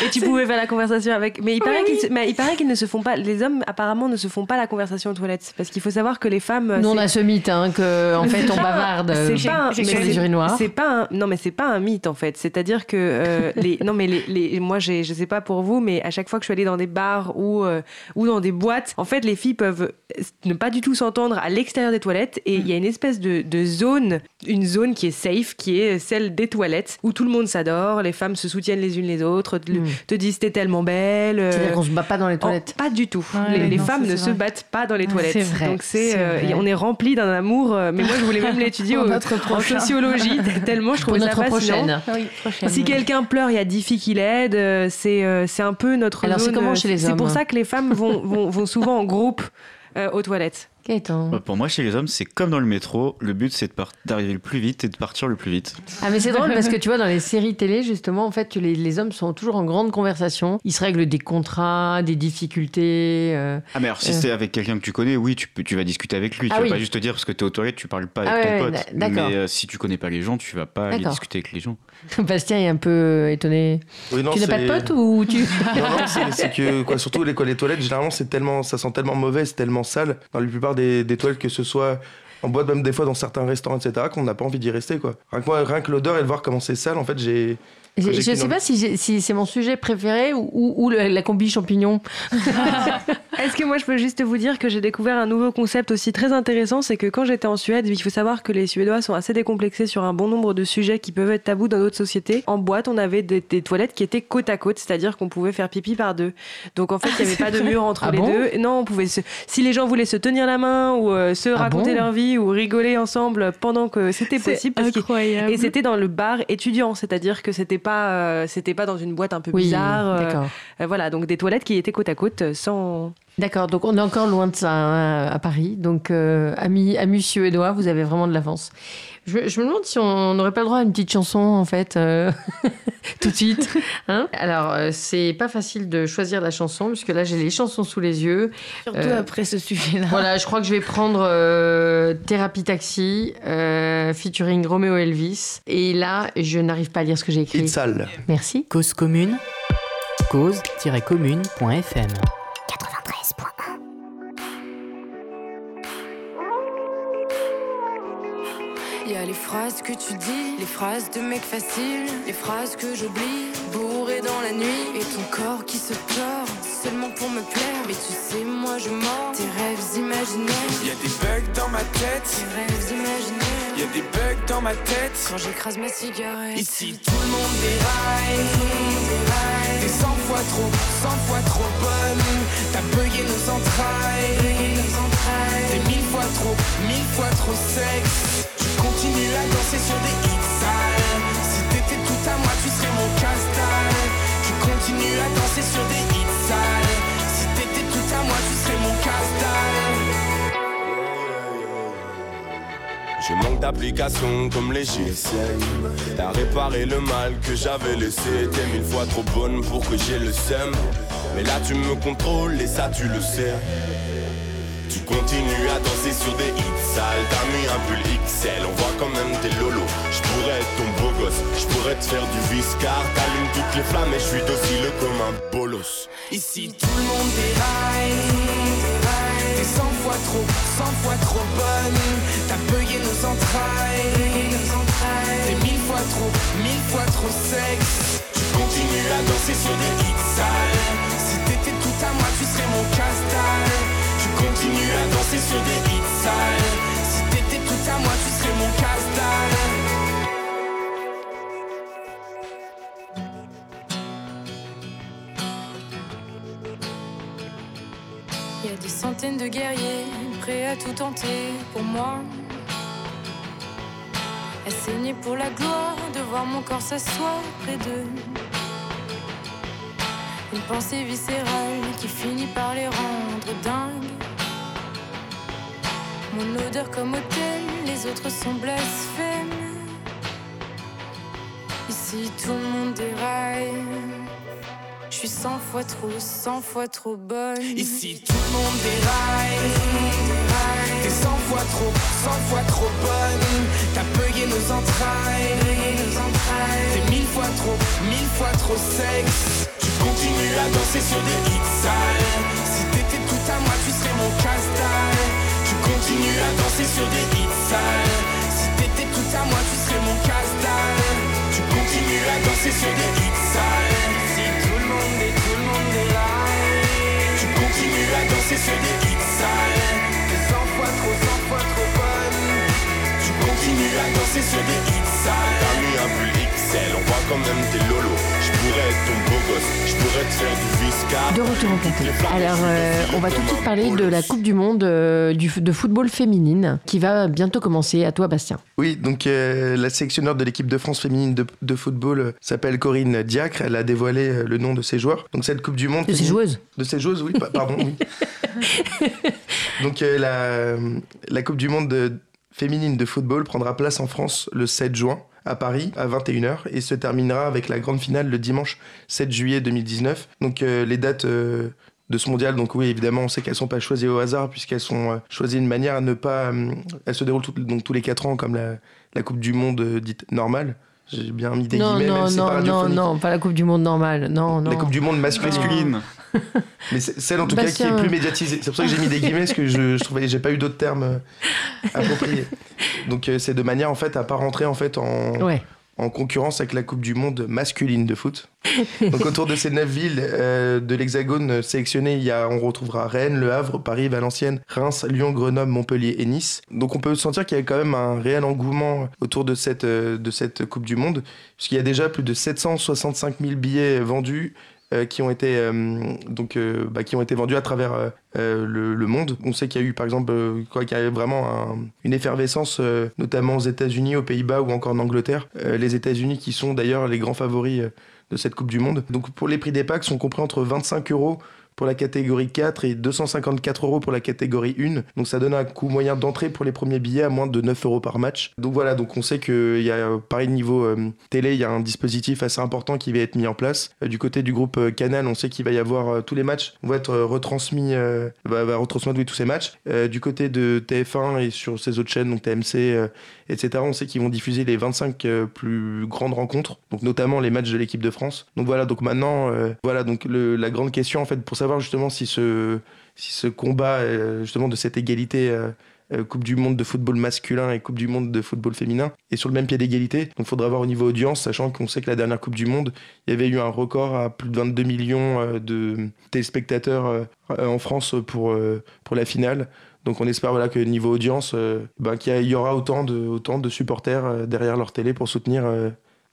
Et tu pouvais faire la conversation avec. Mais il paraît qu'ils paraît qu'ils ne se font pas. Les hommes apparemment ne se font pas la conversation aux toilettes parce qu'il faut savoir que les femmes. Nous on a ce mythe hein, que en fait on bavarde euh, C'est pas un, sur mais les c'est- urinoirs. C'est pas un, non mais c'est pas un mythe en fait. C'est-à-dire que euh, les non mais les, les- moi je sais pas pour vous mais à chaque fois que je suis allée dans des bars ou euh, ou dans des boîtes, en fait les filles peuvent ne pas du tout s'entendre à l'extérieur des toilettes et il y a une espèce de, de zone, une zone qui est safe, qui est celle des toilettes où tout le monde s'adore, les femmes se soutiennent les unes les autres, te, Mm. te disent t'es tellement belle. euh, C'est-à-dire qu'on se bat pas dans les Oh, toilettes. pas du tout. Ouais, les les non, femmes ne se battent pas dans les Ouais, toilettes. c'est vrai, Donc c'est, c'est euh, vrai. on est rempli d'un amour. euh, mais moi, je voulais même l'étudier Pour au- notre en sociologie tellement je Pour trouve ça prochaine. Oui, prochaine. Si quelqu'un pleure, il y a 10 filles qui l'aident. euh, C'est euh, c'est un peu notre Alors, c'est comment chez les C'est pour hommes ça que les femmes vont, vont, vont souvent en groupe euh, aux toilettes. Gaëtan. Bah, Pour moi, chez les hommes, c'est comme dans le métro. Le but, c'est d'arriver le plus vite et de partir le plus vite. Ah mais c'est drôle parce que tu vois dans les séries télé justement en fait les, les hommes sont toujours en grande conversation. Ils se règlent des contrats, des difficultés. euh. Ah, mais alors, si Euh. c'est avec quelqu'un que tu connais, oui, tu, peux, tu vas discuter avec lui. Ah tu vas oui. pas juste te dire parce que t'es aux toilettes, tu parles pas avec Ah ton ouais, pote. Mais euh, si tu connais pas les gens, tu vas pas aller discuter avec les gens. Bastien est un peu étonné. Oui, non, tu n'as pas de potes ou tu Non, non, c'est- c'est que quoi, surtout les, quoi, les toilettes, généralement, c'est tellement, ça sent tellement mauvais, c'est tellement sale dans la plupart des, des toilettes, que ce soit en boîte, même des fois dans certains restaurants, etc., qu'on n'a pas envie d'y rester. Quoi. Rien que, rien que l'odeur et de voir comment c'est sale, en fait, j'ai. Je je sais pas si, c'est mon sujet préféré ou, ou- ou le- la combi champignon. Est-ce que moi je peux juste vous dire que j'ai découvert un nouveau concept aussi très intéressant, c'est que quand j'étais en Suède, il faut savoir que les Suédois sont assez décomplexés sur un bon nombre de sujets qui peuvent être tabous dans d'autres sociétés. En boîte, on avait des, des toilettes qui étaient côte à côte, c'est-à-dire qu'on pouvait faire pipi par deux. Donc en fait, il n'y avait pas de mur entre Ah les bon deux. Non, on pouvait se... si les gens voulaient se tenir la main ou euh, se Ah raconter bon leur vie ou rigoler ensemble pendant que c'était possible. parce incroyable. Et c'était dans le bar étudiant, c'est-à-dire que c'était pas, euh, c'était pas dans une boîte un peu Oui, bizarre. euh, euh, voilà, donc des toilettes qui étaient côte à côte sans. D'accord, donc on est encore loin de ça hein, à Paris. Donc, euh, amis, amis suédois, vous avez vraiment de l'avance. Je, je me demande si on n'aurait pas le droit à une petite chanson, en fait, euh, tout de suite. Hein Alors, euh, c'est pas facile de choisir la chanson, puisque là, j'ai les chansons sous les yeux. Surtout Euh, après ce sujet-là. Voilà, je crois que je vais prendre euh, Thérapie Taxi, euh, featuring Romeo Elvis. Et là, je n'arrive pas à lire ce que j'ai écrit. It's sale. Merci. Cause commune, cause-commune.fm. Y a les phrases que tu dis, les phrases de mec facile, les phrases que j'oublie, bourré dans la nuit, et ton corps qui se tord, seulement pour me plaire. Mais tu sais, moi je mords tes rêves imaginaires, Y a des bugs dans ma tête, tes rêves imaginaires. Y'a des bugs dans ma tête quand j'écrase mes cigarettes. Ici tout le monde déraille. T'es 100 fois trop, 100 fois trop bonne. T'as bugué nos entrailles. T'es mille fois trop, mille fois trop sexe. Tu continues à danser sur des hits sales. Si t'étais tout à moi, tu serais mon castal. Tu continues à danser sur des hits sales. Si t'étais tout à moi, tu serais mon castal. Je manque d'applications comme les GSM. T'as réparé le mal que j'avais laissé. T'es mille fois trop bonne pour que j'ai le seum. Mais là tu me contrôles et ça tu le sais. Tu continues à danser sur des hits sales T'as mis un pull XL, on voit quand même tes lolos Je pourrais être ton beau gosse, je pourrais te faire du viscar T'allumes toutes les flammes et je suis docile comme un bolos Ici tout le monde déraille T'es cent fois trop, cent fois trop bonne Payé nos entrailles. T'es mille fois trop, mille fois trop sexe. Tu continues à danser sur des hits sales. Si t'étais tout à moi tu serais mon casse continue à danser sur des hits sales. Si t'étais tout à moi, tu serais mon a des centaines de guerriers prêts à tout tenter. Pour moi. À saigner pour la gloire de voir mon corps s'asseoir près d'eux. Une pensée viscérale qui finit par les rendre dingues. Mon odeur comme hôtel, les autres sont blasphèmes. Ici tout le monde déraille. Suis cent fois trop, cent fois trop bonne. Ici tout le monde déraille. T'es cent fois trop, cent fois trop bonne. T'as payé nos entrailles. T'es mille fois trop, mille fois trop sexe. Tu continues à danser sur des hits sales. Si t'étais tout à moi, tu serais mon casse continue à danser sur des hits sales. Si t'étais tout à moi, tu serais mon casse Tu continues à danser sur des hits sales. Tu continues à danser sur des hits sales. T'es cent fois trop, cent fois trop bonne. Tu continues à danser sur des hits sales. T'as mis On voit quand même tes lolos pourrais être ton beau gosse, je pourrais te faire du visca. De retour en plateau. Alors, euh, on va tout de suite parler de la Coupe du Monde euh, du, de football féminine qui va bientôt commencer. À toi, Bastien. Oui, donc euh, la sélectionneur de l'équipe de France féminine de, de football s'appelle Corinne Diacre. Elle a dévoilé le nom de ses joueurs. Donc, cette Coupe du Monde. De ses joueuses De ses joueuses, oui, pardon, oui. donc, la, la Coupe du Monde de, féminine de football prendra place en France le 7 juin à Paris à 21h et se terminera avec la grande finale le dimanche 7 juillet 2019. Donc euh, les dates euh, de ce mondial, donc oui évidemment on sait qu'elles sont pas choisies au hasard puisqu'elles sont euh, choisies d'une manière à ne pas... elles se déroulent donc, tous les 4 ans comme la, la Coupe du Monde dite normale. J'ai bien mis des non, guillemets, non, même non, pas non, non, pas la Coupe du Monde normale. Non, non. La Coupe du Monde masculine. Mais celle en tout cas qui est plus médiatisée. C'est pour ça que j'ai mis des guillemets parce que je, je trouvais j'ai pas eu d'autres termes euh, appropriés. Donc euh, c'est de manière en fait à pas rentrer en fait en en concurrence avec la Coupe du Monde masculine de foot. Donc autour de ces neuf villes euh, de l'Hexagone sélectionnées, il y a, on retrouvera Rennes, Le Havre, Paris, Valenciennes, Reims, Lyon, Grenoble, Montpellier et Nice. Donc on peut sentir qu'il y a quand même un réel engouement autour de cette, euh, de cette Coupe du Monde, puisqu'il y a déjà plus de 765 000 billets vendus qui ont été donc bah, qui ont été vendus à travers le, monde. On sait qu'il y a eu par exemple qu'il y a vraiment une effervescence notamment aux États-Unis, aux Pays-Bas ou encore en Angleterre. les États-Unis qui sont d'ailleurs les grands favoris de cette Coupe du Monde. Donc pour les prix des packs sont compris entre 25 euros pour la catégorie 4 et 254 euros pour la catégorie 1. Donc ça donne un coût moyen d'entrée pour les premiers billets à moins de 9 euros par match. Donc voilà, donc on sait qu'il y a, pareil niveau euh, télé, il y a un dispositif assez important qui va être mis en place. Euh, du côté du groupe euh, Canal, on sait qu'il va y avoir tous les matchs vont être retransmis, va, va, retransmettre tous ces matchs. du côté de TF1 et sur ces autres chaînes, donc TMC, on sait qu'ils vont diffuser les 25 plus grandes rencontres, donc notamment les matchs de l'équipe de France. Donc voilà, donc maintenant, voilà, donc la grande question en fait pour savoir justement si ce, combat euh, justement de cette égalité euh, euh, Coupe du Monde de football masculin et Coupe du Monde de football féminin est sur le même pied d'égalité. Donc il faudra voir au niveau audience, sachant qu'on sait que la dernière Coupe du Monde, il y avait eu un record à plus de 22 millions de téléspectateurs en France pour, pour la finale. Donc on espère voilà, que niveau audience, ben, qu'il y, aura autant de, autant de supporters derrière leur télé pour soutenir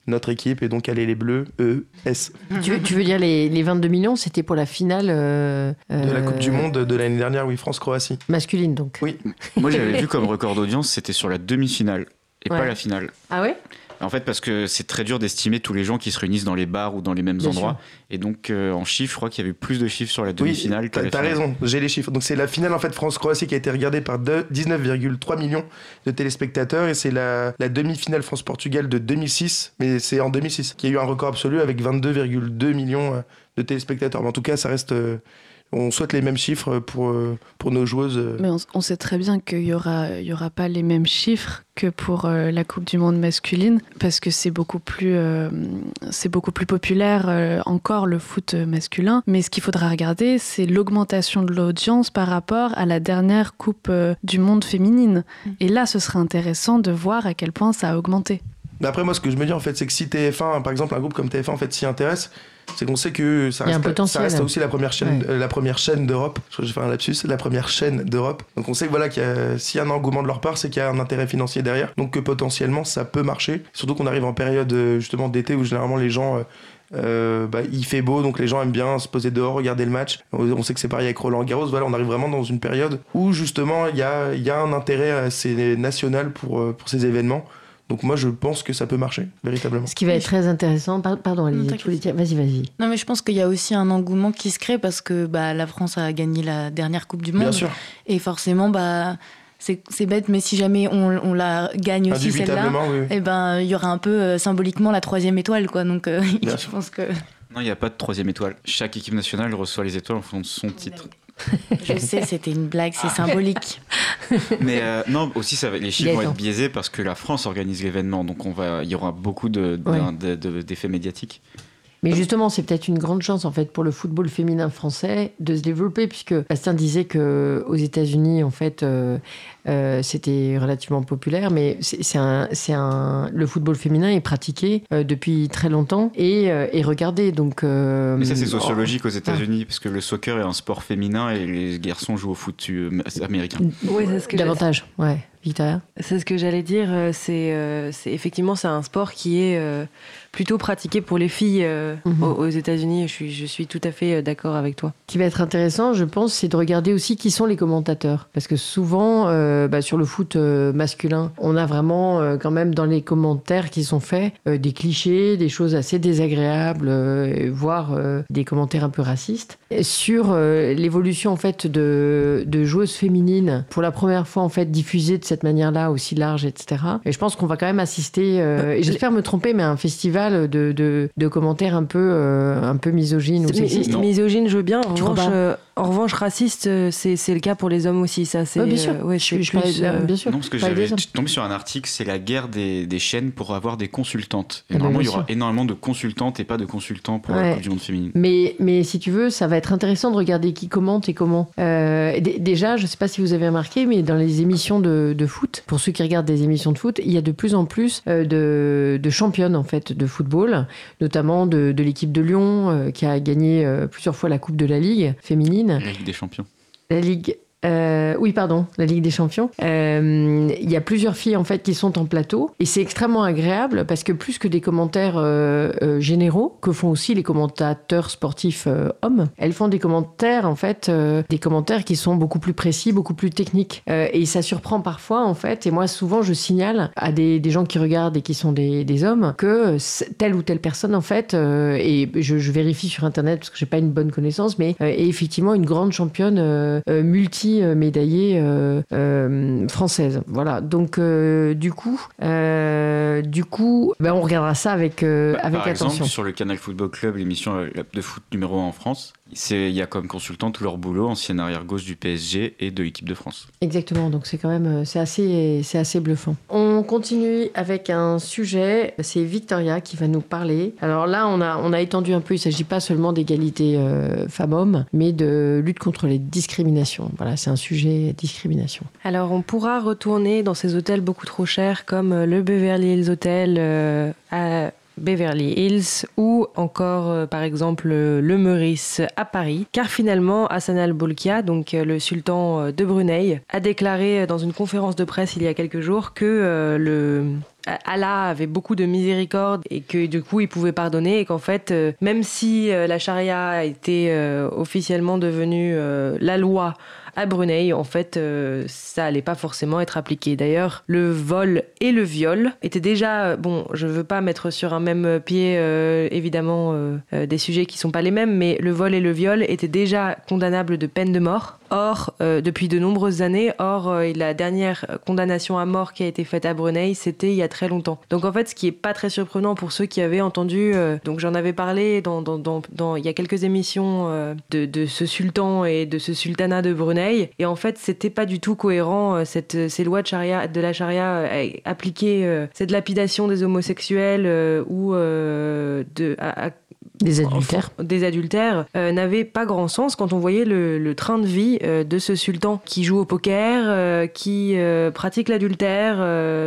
notre équipe et donc est les Bleus, E, S. Tu veux, tu veux dire les, les 22 millions, c'était pour la finale euh, de la Coupe du Monde de l'année dernière, oui, France-Croatie. Masculine donc. Oui. Moi j'avais vu comme record d'audience, c'était sur la demi-finale. et Ouais. pas la finale. Ah ouais? En fait, parce que c'est très dur d'estimer tous les gens qui se réunissent dans les bars ou dans les mêmes Bien endroits. Et donc, euh, en chiffres, je crois qu'il y avait plus de chiffres sur la Oui, demi-finale qu'à t'as la t'as finale. raison, j'ai les chiffres. Donc c'est la finale en fait France-Croatie qui a été regardée par deux- 19,3 millions de téléspectateurs et c'est la, la demi-finale France-Portugal de 2006, mais c'est en 2006 qu'il y a eu un record absolu avec 22,2 millions euh, de téléspectateurs. Mais en tout cas, ça reste. euh, on souhaite les mêmes chiffres pour, euh, pour nos joueuses. euh. Mais on, on sait très bien qu'il y aura, il y aura pas les mêmes chiffres que pour euh, la Coupe du Monde masculine, parce que c'est beaucoup plus, euh, c'est beaucoup plus populaire euh, encore le foot masculin. Mais ce qu'il faudra regarder, c'est l'augmentation de l'audience par rapport à la dernière Coupe euh, du Monde féminine. Et là, ce serait intéressant de voir à quel point ça a augmenté. Mais après, moi, ce que je me dis en fait, c'est que si TF1, par exemple, un groupe comme TF1 en fait s'y intéresse, c'est qu'on sait que ça reste, potentiel. ça reste aussi la première chaîne, Ouais. euh, la première chaîne d'Europe. Je j'ai fait un lapsus, la première chaîne d'Europe. Donc on sait que voilà, qu'il y a- s'il y a un engouement de leur part, c'est qu'il y a un intérêt financier derrière. Donc que potentiellement ça peut marcher. Surtout qu'on arrive en période euh, justement d'été où généralement les gens euh, euh, bah, il fait beau, donc les gens aiment bien se poser dehors, regarder le match. On sait que c'est pareil avec Roland Garros. Voilà, on arrive vraiment dans une période où justement il y a, il y a un intérêt assez national pour, euh, pour ces événements. Donc moi je pense que ça peut marcher véritablement. Ce qui va être très intéressant. par- Pardon, Vas-y, vas-y. Non, mais je pense qu'il y a aussi un engouement qui se crée parce que bah, la France a gagné la dernière Coupe du Monde. Bien sûr, Et forcément, bah, c'est bête, mais si jamais on, on la gagne aussi celle-là, oui. oui. eh ben, il y aura un peu euh, symboliquement la troisième étoile. Quoi. Donc, euh, je sûr. pense que. Non, il n'y a pas de troisième étoile. Chaque équipe nationale reçoit les étoiles en fonction de son titre. Je sais, c'était une blague, c'est symbolique. Mais euh, non, aussi, ça va- les chiffres vont être biaisés parce que la France organise l'événement. Donc, on va, il y aura beaucoup de- de- Ouais. de- de- d'effets médiatiques. Mais justement, c'est peut-être une grande chance en fait pour le football féminin français de se développer, puisque Bastien disait que aux États-Unis, en fait, euh, euh, c'était relativement populaire, mais c'est un, c'est un, le football féminin est pratiqué euh, depuis très longtemps et, euh, et regardé. Donc, euh, Mais ça, c'est sociologique aux États-Unis parce que le soccer est un sport féminin et les garçons jouent au foot américain. Ouais, c'est ce que j'allais- davantage. Ouais, Victoria. C'est ce que j'allais dire. C'est euh, c'est- effectivement c'est un sport qui est euh, plutôt pratiqué pour les filles euh, Mhm. aux, aux États-Unis. Je suis je suis tout à fait d'accord avec toi. Ce qui va être intéressant, je pense, c'est de regarder aussi qui sont les commentateurs. Parce que souvent, euh, bah, sur le foot euh, masculin, on a vraiment euh, quand même dans les commentaires qui sont faits euh, des clichés, des choses assez désagréables, euh, voire euh, des commentaires un peu racistes. Et sur euh, l'évolution en fait de, de joueuses féminines, pour la première fois en fait diffusée de cette manière-là, aussi large, etc. Et je pense qu'on va quand même assister, euh, et j'espère me tromper, mais à un festival de, de, de commentaires un peu, euh, un peu misogynes ou sexistes. Misogyne, je veux bien. En Tu crois revanche, pas? euh, en revanche, raciste, euh, c'est c'est le cas pour les hommes aussi. Ça, c'est Ouais, bien sûr. euh, ouais, je, euh, bien sûr. Non, parce que j'avais suis tombé sur un article, c'est la guerre des, des chaînes pour avoir des consultantes. Et Ah bah, normalement, il y aura sûr. énormément de consultantes et pas de consultants pour Ouais. la Coupe du Monde féminine. Mais, mais si tu veux, ça va être intéressant de regarder qui commente et comment. Euh, d- déjà, je ne sais pas si vous avez remarqué, mais dans les émissions de, de foot, pour ceux qui regardent des émissions de foot, il y a de plus en plus euh, de, de championnes en fait de football, notamment de, de l'équipe de Lyon euh, qui a gagné plusieurs fois la Coupe de la Ligue féminine. La Ligue des Champions. Euh, oui, pardon, la Ligue des Champions. Euh, Il y a plusieurs filles en fait qui sont en plateau et c'est extrêmement agréable parce que plus que des commentaires euh, généraux que font aussi les commentateurs sportifs hommes, elles font des commentaires en fait, des commentaires qui sont beaucoup plus précis, beaucoup plus techniques et ça surprend parfois en fait. Et moi souvent je signale à des, gens qui regardent et qui sont des, hommes que telle ou telle personne en fait et je, je vérifie sur internet parce que j'ai pas une bonne connaissance, mais est effectivement une grande championne euh, euh, multi-médaillée euh, euh, française. Voilà. Donc du coup, du coup, ben, on regardera ça avec Bah, avec Par attention. exemple, sur le Canal Football Club, l'émission de foot numéro 1 en France, il y a comme consultant tout leur boulot, ancienne arrière-gauche du PSG et de l'équipe de France. Exactement, donc c'est quand même euh, c'est assez, c'est assez bluffant. On continue avec un sujet, c'est Victoria qui va nous parler. Alors là, on a, on a étendu un peu, il ne s'agit pas seulement d'égalité euh, femmes-hommes, mais de lutte contre les discriminations. Voilà, c'est un sujet discrimination. Alors, on pourra retourner dans ces hôtels beaucoup trop chers comme euh, le Beverly Hills Hotel euh, à Beverly Hills ou encore, euh, par exemple, euh, le Meurice à Paris. Car finalement, Hassan al-Bolkiah, donc euh, le sultan de Brunei, a déclaré dans une conférence de presse il y a quelques jours que le Allah avait beaucoup de miséricorde et que du coup il pouvait pardonner et qu'en fait même si la charia été euh, officiellement devenue la loi à Brunei, en fait, ça allait pas forcément être appliqué. D'ailleurs, le vol et le viol étaient déjà, bon, je veux pas mettre sur un même pied, évidemment, des sujets qui sont pas les mêmes, mais le vol et le viol étaient déjà condamnables de peine de mort. Or, depuis de nombreuses années, or, la dernière condamnation à mort qui a été faite à Brunei, c'était il y a très longtemps. Donc en fait, ce qui est pas très surprenant pour ceux qui avaient entendu, euh, donc j'en avais parlé dans, dans, dans, il y a quelques émissions euh, de, de, ce sultan et de ce sultanat de Brunei, et en fait, c'était pas du tout cohérent euh, cette, ces lois de, charia, de la charia appliquées, cette lapidation des homosexuels ou de à, des adultères. des adultères euh, n'avait pas grand sens quand on voyait le, le train de vie euh, de ce sultan qui joue au poker, euh, qui pratique l'adultère.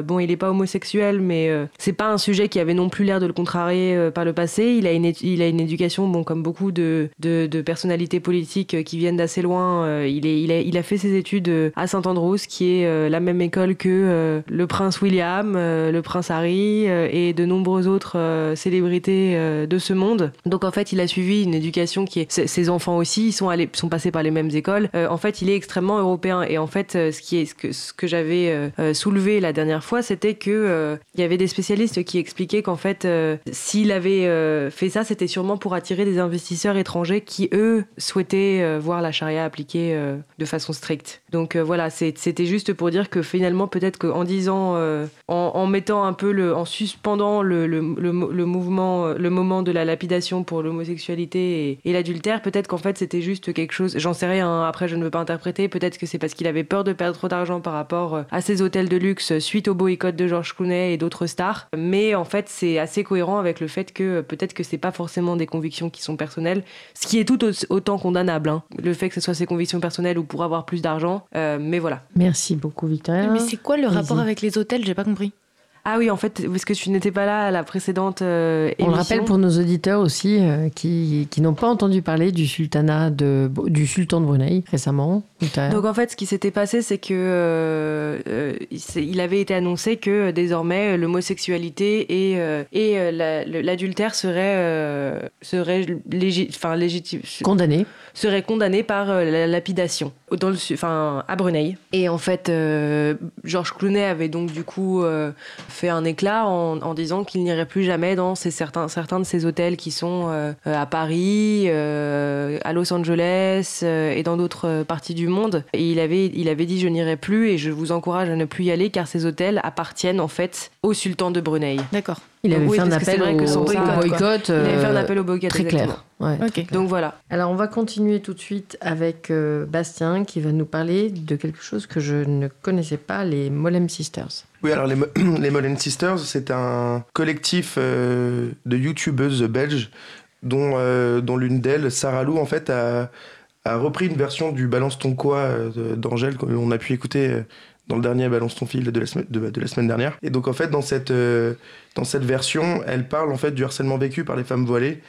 bon, il n'est pas homosexuel, mais c'est pas un sujet qui avait non plus l'air de le contrarier par le passé. Il a une, il a une éducation, bon, comme beaucoup de, de, personnalités politiques qui viennent d'assez loin. il, est, a, il a fait ses études à Saint-Andrews, qui est la même école que le prince William, le prince Harry et de nombreuses autres célébrités de ce monde. Donc en fait, il a suivi une éducation qui est ses enfants aussi, ils sont allés, sont passés par les mêmes écoles. Euh, en fait, il est extrêmement européen. Et en fait, euh, ce que, j'avais euh, soulevé la dernière fois, c'était que il y avait des spécialistes qui expliquaient qu'en fait, s'il avait fait ça, c'était sûrement pour attirer des investisseurs étrangers qui eux souhaitaient voir la charia appliquée de façon stricte. Donc voilà, c'était juste pour dire que finalement, peut-être qu'en disant, en, mettant un peu en suspendant le, mouvement, le moment de la lapidation pour l'homosexualité et, l'adultère. Peut-être qu'en fait c'était juste quelque chose, j'en sais rien, hein. après je ne veux pas interpréter, peut-être que c'est parce qu'il avait peur de perdre trop d'argent par rapport euh, à ses hôtels de luxe suite au boycott de George Clooney et d'autres stars. Mais en fait c'est assez cohérent avec le fait que euh, peut-être que c'est pas forcément des convictions qui sont personnelles, ce qui est tout autant condamnable. Hein. Le fait que ce soit ses convictions personnelles ou pour avoir plus d'argent, euh, mais voilà. Merci beaucoup Victoria. Mais c'est quoi le rapport avec les hôtels? J'ai pas compris. Ah oui, en fait, parce que tu n'étais pas là à la précédente euh, émission. On le rappelle pour nos auditeurs aussi euh, qui, qui n'ont pas entendu parler du sultanat de, du sultan de Brunei récemment. Donc en fait, ce qui s'était passé, c'est que euh, il avait été annoncé que désormais l'homosexualité et, et l'adultère seraient serait enfin légitime. Condamné. Serait condamné par la lapidation à Brunei. Et en fait, Georges Clooney avait donc du coup fait un éclat en, disant qu'il n'irait plus jamais dans ces, certains, certains de ces hôtels qui sont euh, à Paris, euh, à Los Angeles euh, et dans d'autres parties du monde. Et il avait, il avait dit je n'irai plus et je vous encourage à ne plus y aller car ces hôtels appartiennent en fait au sultan de Brunei. D'accord. Il avait fait un appel au, boycott. il avait fait un appel au boycott. Très clair. Ouais. Donc voilà. Alors on va continuer tout de suite avec Bastien qui va nous parler de quelque chose que je ne connaissais pas, les Molem Sisters. Oui, alors les, les Sisters, c'est un collectif euh, de youtubeuses belges dont, euh, dont l'une d'elles, Sarah Lou, en fait, a, a, repris une version du Balance ton quoi euh, d'Angèle qu'on a pu écouter dans le dernier Balance ton fil de la, semaine, de, la semaine dernière. Et donc en fait, dans cette, dans cette version, elle parle en fait du harcèlement vécu par les femmes voilées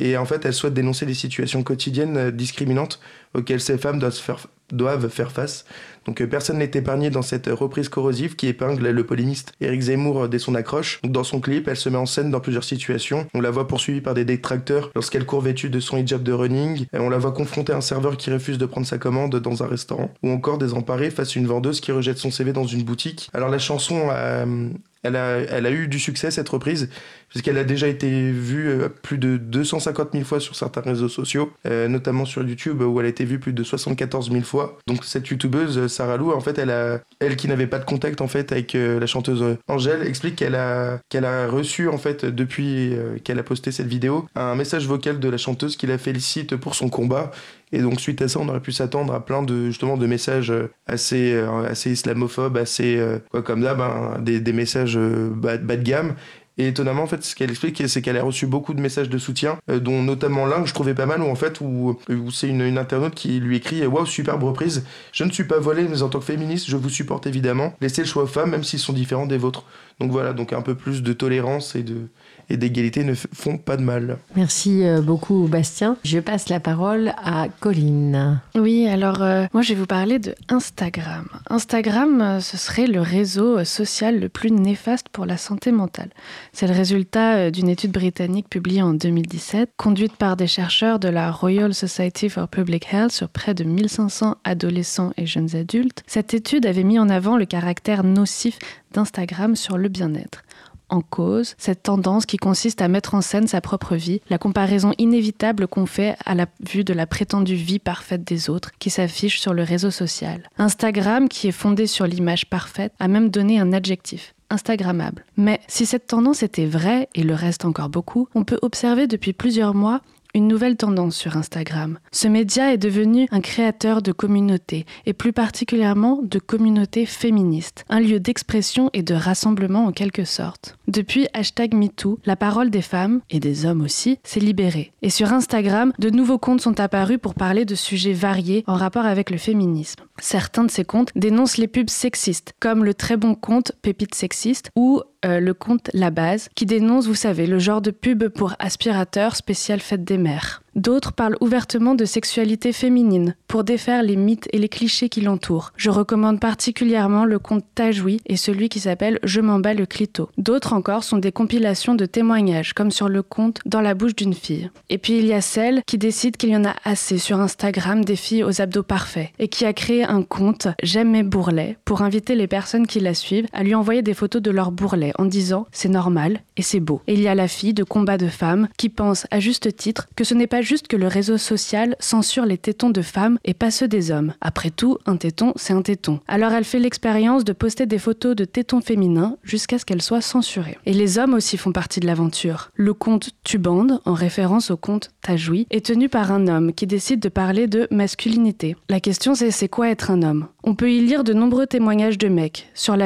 et en fait, elle souhaite dénoncer les situations quotidiennes discriminantes auxquelles ces femmes doivent faire, face. Donc euh, personne n'est épargné dans cette reprise corrosive qui épingle le polémiste Eric Zemmour euh, dès son accroche. dans son clip, elle se met en scène dans plusieurs situations. On la voit poursuivie par des détracteurs lorsqu'elle court vêtue de son hijab de running. Et on la voit confronter un serveur qui refuse de prendre sa commande dans un restaurant. Ou encore désemparée face à une vendeuse qui rejette son CV dans une boutique. Alors la chanson euh, elle a, eu du succès cette reprise, puisqu'elle a déjà été vue euh, plus de 250 000 fois sur certains réseaux sociaux, euh, notamment sur YouTube où elle a été vue plus de 74 000 fois. Donc cette youtubeuse euh, Sarah Lou, en fait, elle qui n'avait pas de contact en fait avec la chanteuse Angèle, explique qu'elle a, qu'elle a reçu en fait depuis qu'elle a posté cette vidéo un message vocal de la chanteuse qui la félicite pour son combat et donc suite à ça, on aurait pu s'attendre à plein de justement de messages assez assez islamophobes, assez quoi comme d'hab, hein, des, des, messages bas, bas, de gamme. Et étonnamment, en fait, ce qu'elle explique, c'est qu'elle a reçu beaucoup de messages de soutien, euh, dont notamment l'un que je trouvais pas mal, où en fait, où, où c'est une, une, internaute qui lui écrit Waouh, superbe reprise. Je ne suis pas voilée, mais en tant que féministe, je vous supporte évidemment. Laissez le choix aux femmes, même s'ils sont différents des vôtres. Donc voilà, donc un peu plus de tolérance et de et d'égalité ne font pas de mal. Merci euh, beaucoup Bastien. Je passe la parole à Colline. Oui, alors euh, moi je vais vous parler de Instagram. Instagram, euh, ce serait le réseau social le plus néfaste pour la santé mentale. C'est le résultat d'une étude britannique publiée en 2017, conduite par des chercheurs de la Royal Society for Public Health sur près de 1500 adolescents et jeunes adultes. Cette étude avait mis en avant le caractère nocif d'Instagram sur le bien-être en cause cette tendance qui consiste à mettre en scène sa propre vie, la comparaison inévitable qu'on fait à la vue de la prétendue vie parfaite des autres qui s'affiche sur le réseau social. Instagram, qui est fondé sur l'image parfaite, a même donné un adjectif. Instagrammable. Mais si cette tendance était vraie, et le reste encore beaucoup, on peut observer depuis plusieurs mois une nouvelle tendance sur Instagram. Ce média est devenu un créateur de communautés, et plus particulièrement de communautés féministes, un lieu d'expression et de rassemblement en quelque sorte. Depuis hashtag MeToo, la parole des femmes, et des hommes aussi, s'est libérée. Et sur Instagram, de nouveaux comptes sont apparus pour parler de sujets variés en rapport avec le féminisme. Certains de ces comptes dénoncent les pubs sexistes, comme le très bon compte Pépite Sexiste ou euh, le compte La Base, qui dénonce, vous savez, le genre de pub pour aspirateur spécial fête des mères. D'autres parlent ouvertement de sexualité féminine pour défaire les mythes et les clichés qui l'entourent. Je recommande particulièrement le compte Tajoui et celui qui s'appelle Je m'en bats le clito. D'autres encore sont des compilations de témoignages, comme sur le compte Dans la bouche d'une fille. Et puis il y a celle qui décide qu'il y en a assez sur Instagram des filles aux abdos parfaits et qui a créé un compte J'aime mes bourrelets pour inviter les personnes qui la suivent à lui envoyer des photos de leurs bourrelets en disant c'est normal et c'est beau. Et il y a la fille de combat de femmes qui pense à juste titre que ce n'est pas juste que le réseau social censure les tétons de femmes et pas ceux des hommes. Après tout, un téton, c'est un téton. Alors elle fait l'expérience de poster des photos de tétons féminins jusqu'à ce qu'elles soient censurées. Et les hommes aussi font partie de l'aventure. Le compte Tubande, en référence au compte Tajoui, est tenu par un homme qui décide de parler de masculinité. La question c'est c'est quoi être un homme? On peut y lire de nombreux témoignages de mecs sur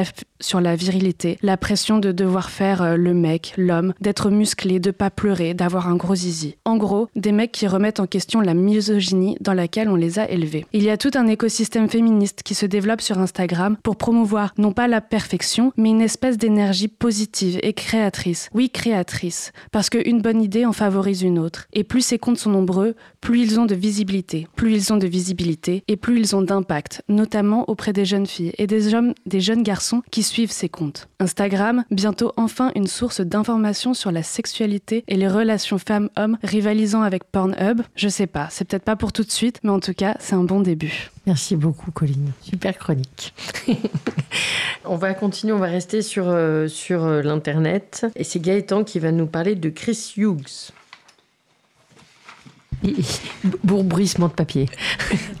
la, virilité, la pression de devoir faire euh, le mec, l'homme, d'être musclé, de pas pleurer, d'avoir un gros zizi. En gros, des mecs qui remettent en question la misogynie dans laquelle on les a élevés. Il y a tout un écosystème féministe qui se développe sur Instagram pour promouvoir non pas la perfection, mais une espèce d'énergie positive et créatrice. Oui, créatrice, parce qu'une bonne idée en favorise une autre. Et plus ces comptes sont nombreux, plus ils ont de visibilité. Plus ils ont de visibilité et plus ils ont d'impact, notamment auprès des jeunes filles et des, hommes, des jeunes garçons qui suivent ces comptes. Instagram, bientôt enfin une source d'information sur la sexualité et les relations femmes-hommes rivalisant avec Pornhub. Je sais pas, c'est peut-être pas pour tout de suite, mais en tout cas, c'est un bon début. Merci beaucoup, Colline. Super chronique. on va continuer, on va rester sur, euh, sur euh, l'Internet. Et c'est Gaëtan qui va nous parler de Chris Hughes. Bourbruissement de papier.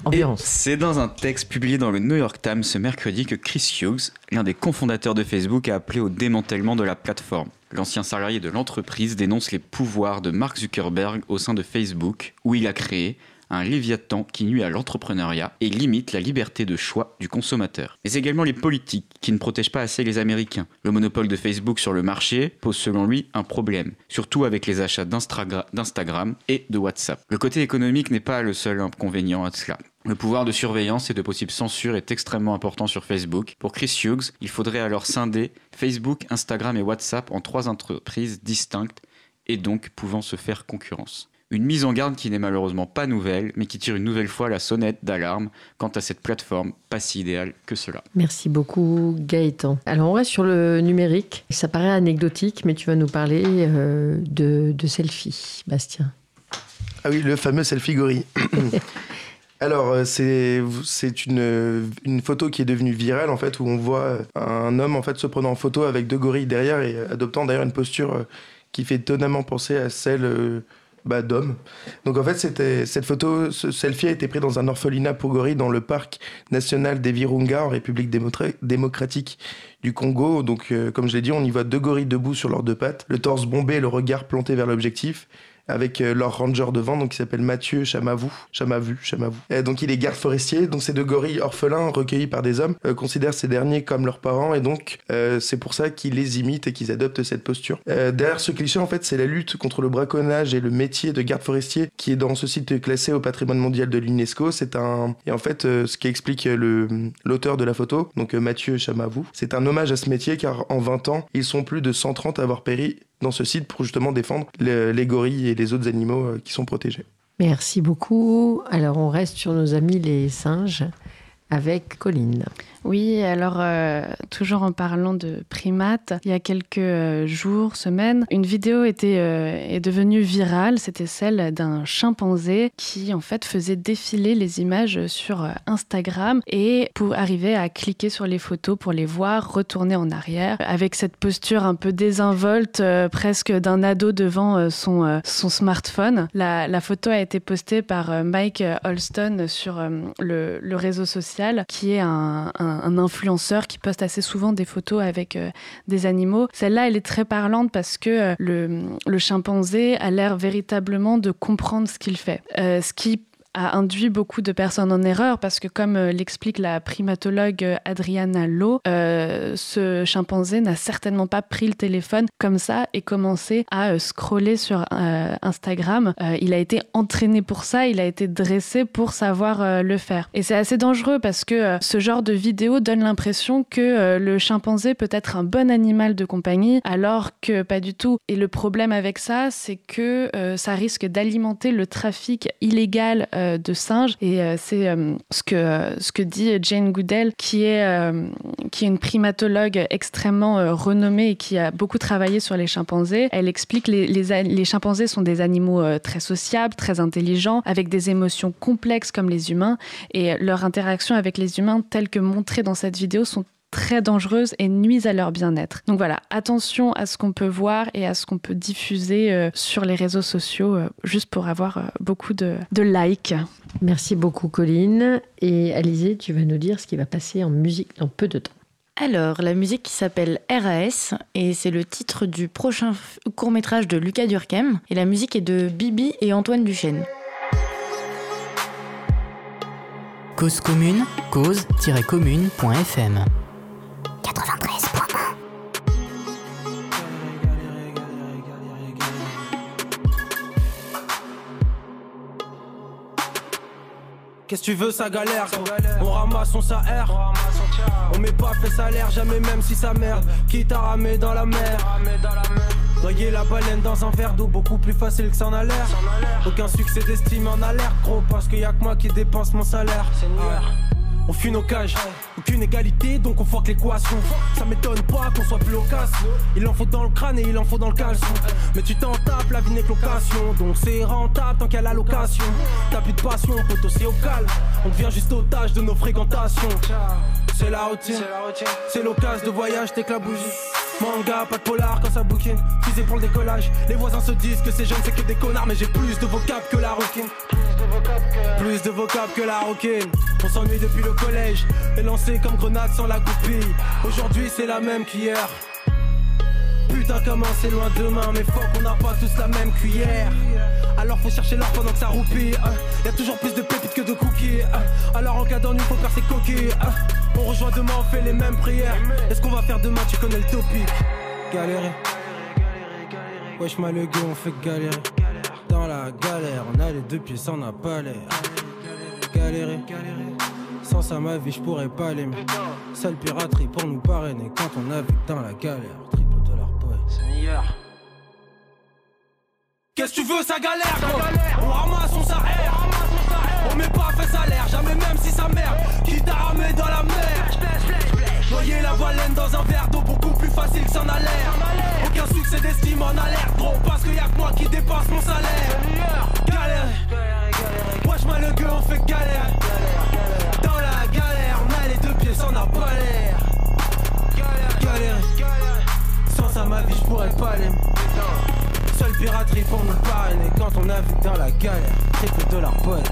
Ambiance. C'est dans un texte publié dans le New York Times ce mercredi que Chris Hughes, l'un des cofondateurs de Facebook, a appelé au démantèlement de la plateforme. L'ancien salarié de l'entreprise dénonce les pouvoirs de Mark Zuckerberg au sein de Facebook, où il a créé un léviathan qui nuit à l'entrepreneuriat et limite la liberté de choix du consommateur. Mais également les politiques qui ne protègent pas assez les Américains. Le monopole de Facebook sur le marché pose selon lui un problème, surtout avec les achats d'Instagram et de WhatsApp. Le côté économique n'est pas le seul inconvénient à cela. Le pouvoir de surveillance et de possible censure est extrêmement important sur Facebook. Pour Chris Hughes, il faudrait alors scinder Facebook, Instagram et WhatsApp en trois entreprises distinctes et donc pouvant se faire concurrence. Une mise en garde qui n'est malheureusement pas nouvelle, mais qui tire une nouvelle fois la sonnette d'alarme quant à cette plateforme pas si idéale que cela. Merci beaucoup Gaëtan. Alors on reste sur le numérique. Ça paraît anecdotique, mais tu vas nous parler euh, de, de selfie, Bastien. Ah oui, le fameux selfie gorille. Alors, euh, c'est une, une photo qui est devenue virale, en fait, où on voit un homme, en fait, se prenant en photo avec deux gorilles derrière et adoptant d'ailleurs une posture euh, qui fait étonnamment penser à celle bah, d'hommes. Donc en fait, cette photo, ce selfie a été pris dans un orphelinat pour gorilles dans le parc national des Virunga en République démocratique du Congo. Donc euh, comme je l'ai dit, on y voit deux gorilles debout sur leurs deux pattes, le torse bombé le regard planté vers l'objectif. Avec euh, leur ranger devant, donc qui s'appelle Mathieu Chamavou, Chamavu, Chamavou. Et donc il est garde forestier, donc ces deux gorilles orphelins recueillis par des hommes euh, considèrent ces derniers comme leurs parents et donc euh, c'est pour ça qu'ils les imitent et qu'ils adoptent cette posture. Derrière ce cliché, en fait, c'est la lutte contre le braconnage et le métier de garde forestier qui est dans ce site classé au patrimoine mondial de l'UNESCO. C'est un et en fait ce qui explique l'auteur de la photo, donc Mathieu Chamavou, c'est un hommage à ce métier car en 20 ans, ils sont plus de 130 à avoir péri dans ce site pour justement défendre les, les gorilles et les autres animaux euh, qui sont protégés. Merci beaucoup. Alors, on reste sur nos amis les singes avec Colline. Oui, alors euh, toujours en parlant de primates, il y a quelques euh, jours, semaines, une vidéo était, euh, est devenue virale. C'était celle d'un chimpanzé qui en fait faisait défiler les images sur euh, Instagram et pour arriver à cliquer sur les photos pour les voir, retourner en arrière avec cette posture un peu désinvolte, euh, presque d'un ado devant son, son smartphone. La, la photo a été postée par Mike Holston sur le, le réseau social qui est un, un- un influenceur qui poste assez souvent des photos avec euh, des animaux. Celle-là, elle est très parlante parce que euh, le, le chimpanzé a l'air véritablement de comprendre ce qu'il fait. Euh, ce qui a induit beaucoup de personnes en erreur parce que, comme euh, l'explique la primatologue euh, Adriana Lowe, euh, ce chimpanzé n'a certainement pas pris le téléphone comme ça et commencé à scroller sur Instagram. Il a été entraîné pour ça, il a été dressé pour savoir le faire. Et c'est assez dangereux parce que ce genre de vidéo donne l'impression que le chimpanzé peut être un bon animal de compagnie alors que pas du tout. Et le problème avec ça, c'est que ça risque d'alimenter le trafic illégal euh, de singes. Et euh, c'est euh, ce, que, ce que dit Jane Goodell, qui est, qui est une primatologue extrêmement renommée et qui a beaucoup travaillé sur les chimpanzés. Elle explique que les, les, les chimpanzés sont des animaux très sociables, très intelligents, avec des émotions complexes comme les humains. Et leurs interactions avec les humains, telles que montrées dans cette vidéo, sont très dangereuses et nuisent à leur bien-être. Donc voilà, attention à ce qu'on peut voir et à ce qu'on peut diffuser euh, sur les réseaux sociaux, euh, juste pour avoir euh, beaucoup de, de likes. Merci beaucoup, Colline. Et Alizé, tu vas nous dire ce qui va passer en musique dans peu de temps. Alors, la musique qui s'appelle RAS, et c'est le titre du prochain court-métrage de Lucas Durkem, et la musique est de Bibi et Antoine Duchesne. Cause commune, cause-commune.fm. 93.1 Qu'est-ce que tu veux, ça galère? On ramasse, on s'aère. On met pas fait salaire, jamais même si ça merde Qui t'a ramé dans la mer. Noyer la baleine dans un verre d'eau, beaucoup plus facile que ça en a l'air Aucun succès d'estime en alerte, gros Parce qu'il y a que moi qui dépense mon salaire on fuit nos cages, aucune égalité, donc on fuck l'équation. Ça m'étonne pas qu'on soit plus loquace. Il en faut dans le crâne et il en faut dans le caleçon. Mais tu t'en tapes, la vie n'est que location. Donc c'est rentable tant qu'il y a la location. T'as plus de passion, poteau, c'est au calme. On devient juste otage de nos fréquentations. C'est la routine, c'est l'occasion de voyage, t'éclabousis. Manga, pas de polar quand ça bouquine. Fusée pour le décollage. Les voisins se disent que ces jeunes c'est que des connards, mais j'ai plus de vocab que la roquine. Plus de vocab que la roquine. On s'ennuie depuis le collège. Et lancé comme grenade sans la goupille. Aujourd'hui c'est la même qu'hier. Putain comment c'est loin demain Mais fuck on n'a pas tous la même cuillère Alors faut chercher l'or pendant que ça roupille hein. Y a toujours plus de pépites que de cookies hein. Alors en cas d'ennui faut faire ses coquilles hein. On rejoint demain on fait les mêmes prières Est-ce qu'on va faire demain tu connais le topic? Galérer Wesh ma le on fait galérer Dans la galère. On a les deux pieds ça on n'a pas l'air Galérer. Sans ça ma vie je pourrais pas l'aimer. Seule piraterie pour nous parrainer Quand on a vu dans la galère. Triple dollar poète. Qu'est-ce que tu veux, ça galère, gros On ramasse, on s'arrête. On met pas fait salaire, jamais même si ça merde Qui t'a ramé dans la mer. Noyer la baleine dans un verre d'eau beaucoup plus facile que ça en Aucun succès d'estime en alerte, gros Parce qu'il y a que moi qui dépasse mon salaire. Galère. Wesh moi le gueux on fait galère. Dans la galère, on a les deux pieds, ça n'a pas l'air Galère. Sans ça ma vie je pourrais pas l'aimer Seule piraterie pour nous parrainer quand on vu dans la galère. Triple dollar poète.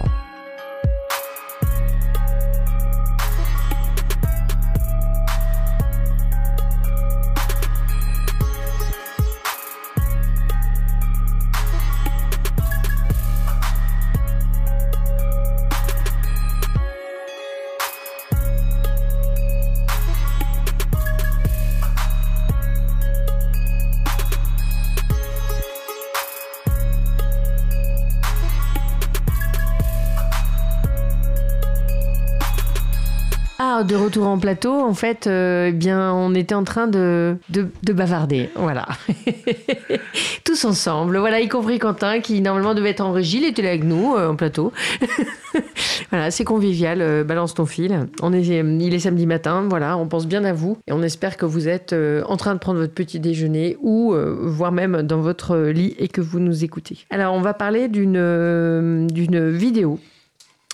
De retour en plateau, en fait, euh, eh bien, on était en train de, de, de bavarder. Voilà. Tous ensemble. Voilà, y compris Quentin, qui normalement devait être en régie, il était là avec nous, euh, en plateau. voilà, c'est convivial. euh, balance ton fil. On est, il est samedi matin. Voilà, on pense bien à vous. Et on espère que vous êtes en train de prendre votre petit déjeuner ou, voire même dans votre lit et que vous nous écoutez. Alors, on va parler d'une vidéo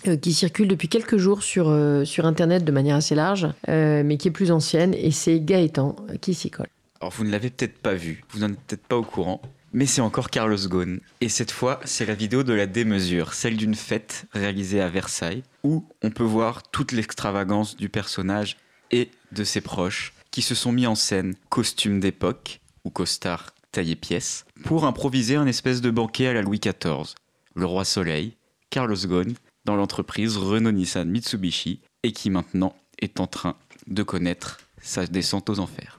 qui circule depuis quelques jours sur, euh, sur Internet de manière assez large, euh, mais qui est plus ancienne, et c'est Gaëtan euh, qui s'y colle. Alors vous ne l'avez peut-être pas vu, vous n'en êtes peut-être pas au courant, mais c'est encore Carlos Ghosn. Et cette fois, c'est la vidéo de la démesure, celle d'une fête réalisée à Versailles, où on peut voir toute l'extravagance du personnage et de ses proches, qui se sont mis en scène costumes d'époque, ou costards taillés pièces, pour improviser un espèce de banquet à la Louis XIV. Le roi Soleil, Carlos Ghosn, dans l'entreprise Renault-Nissan Mitsubishi, et qui maintenant est en train de connaître sa descente aux enfers.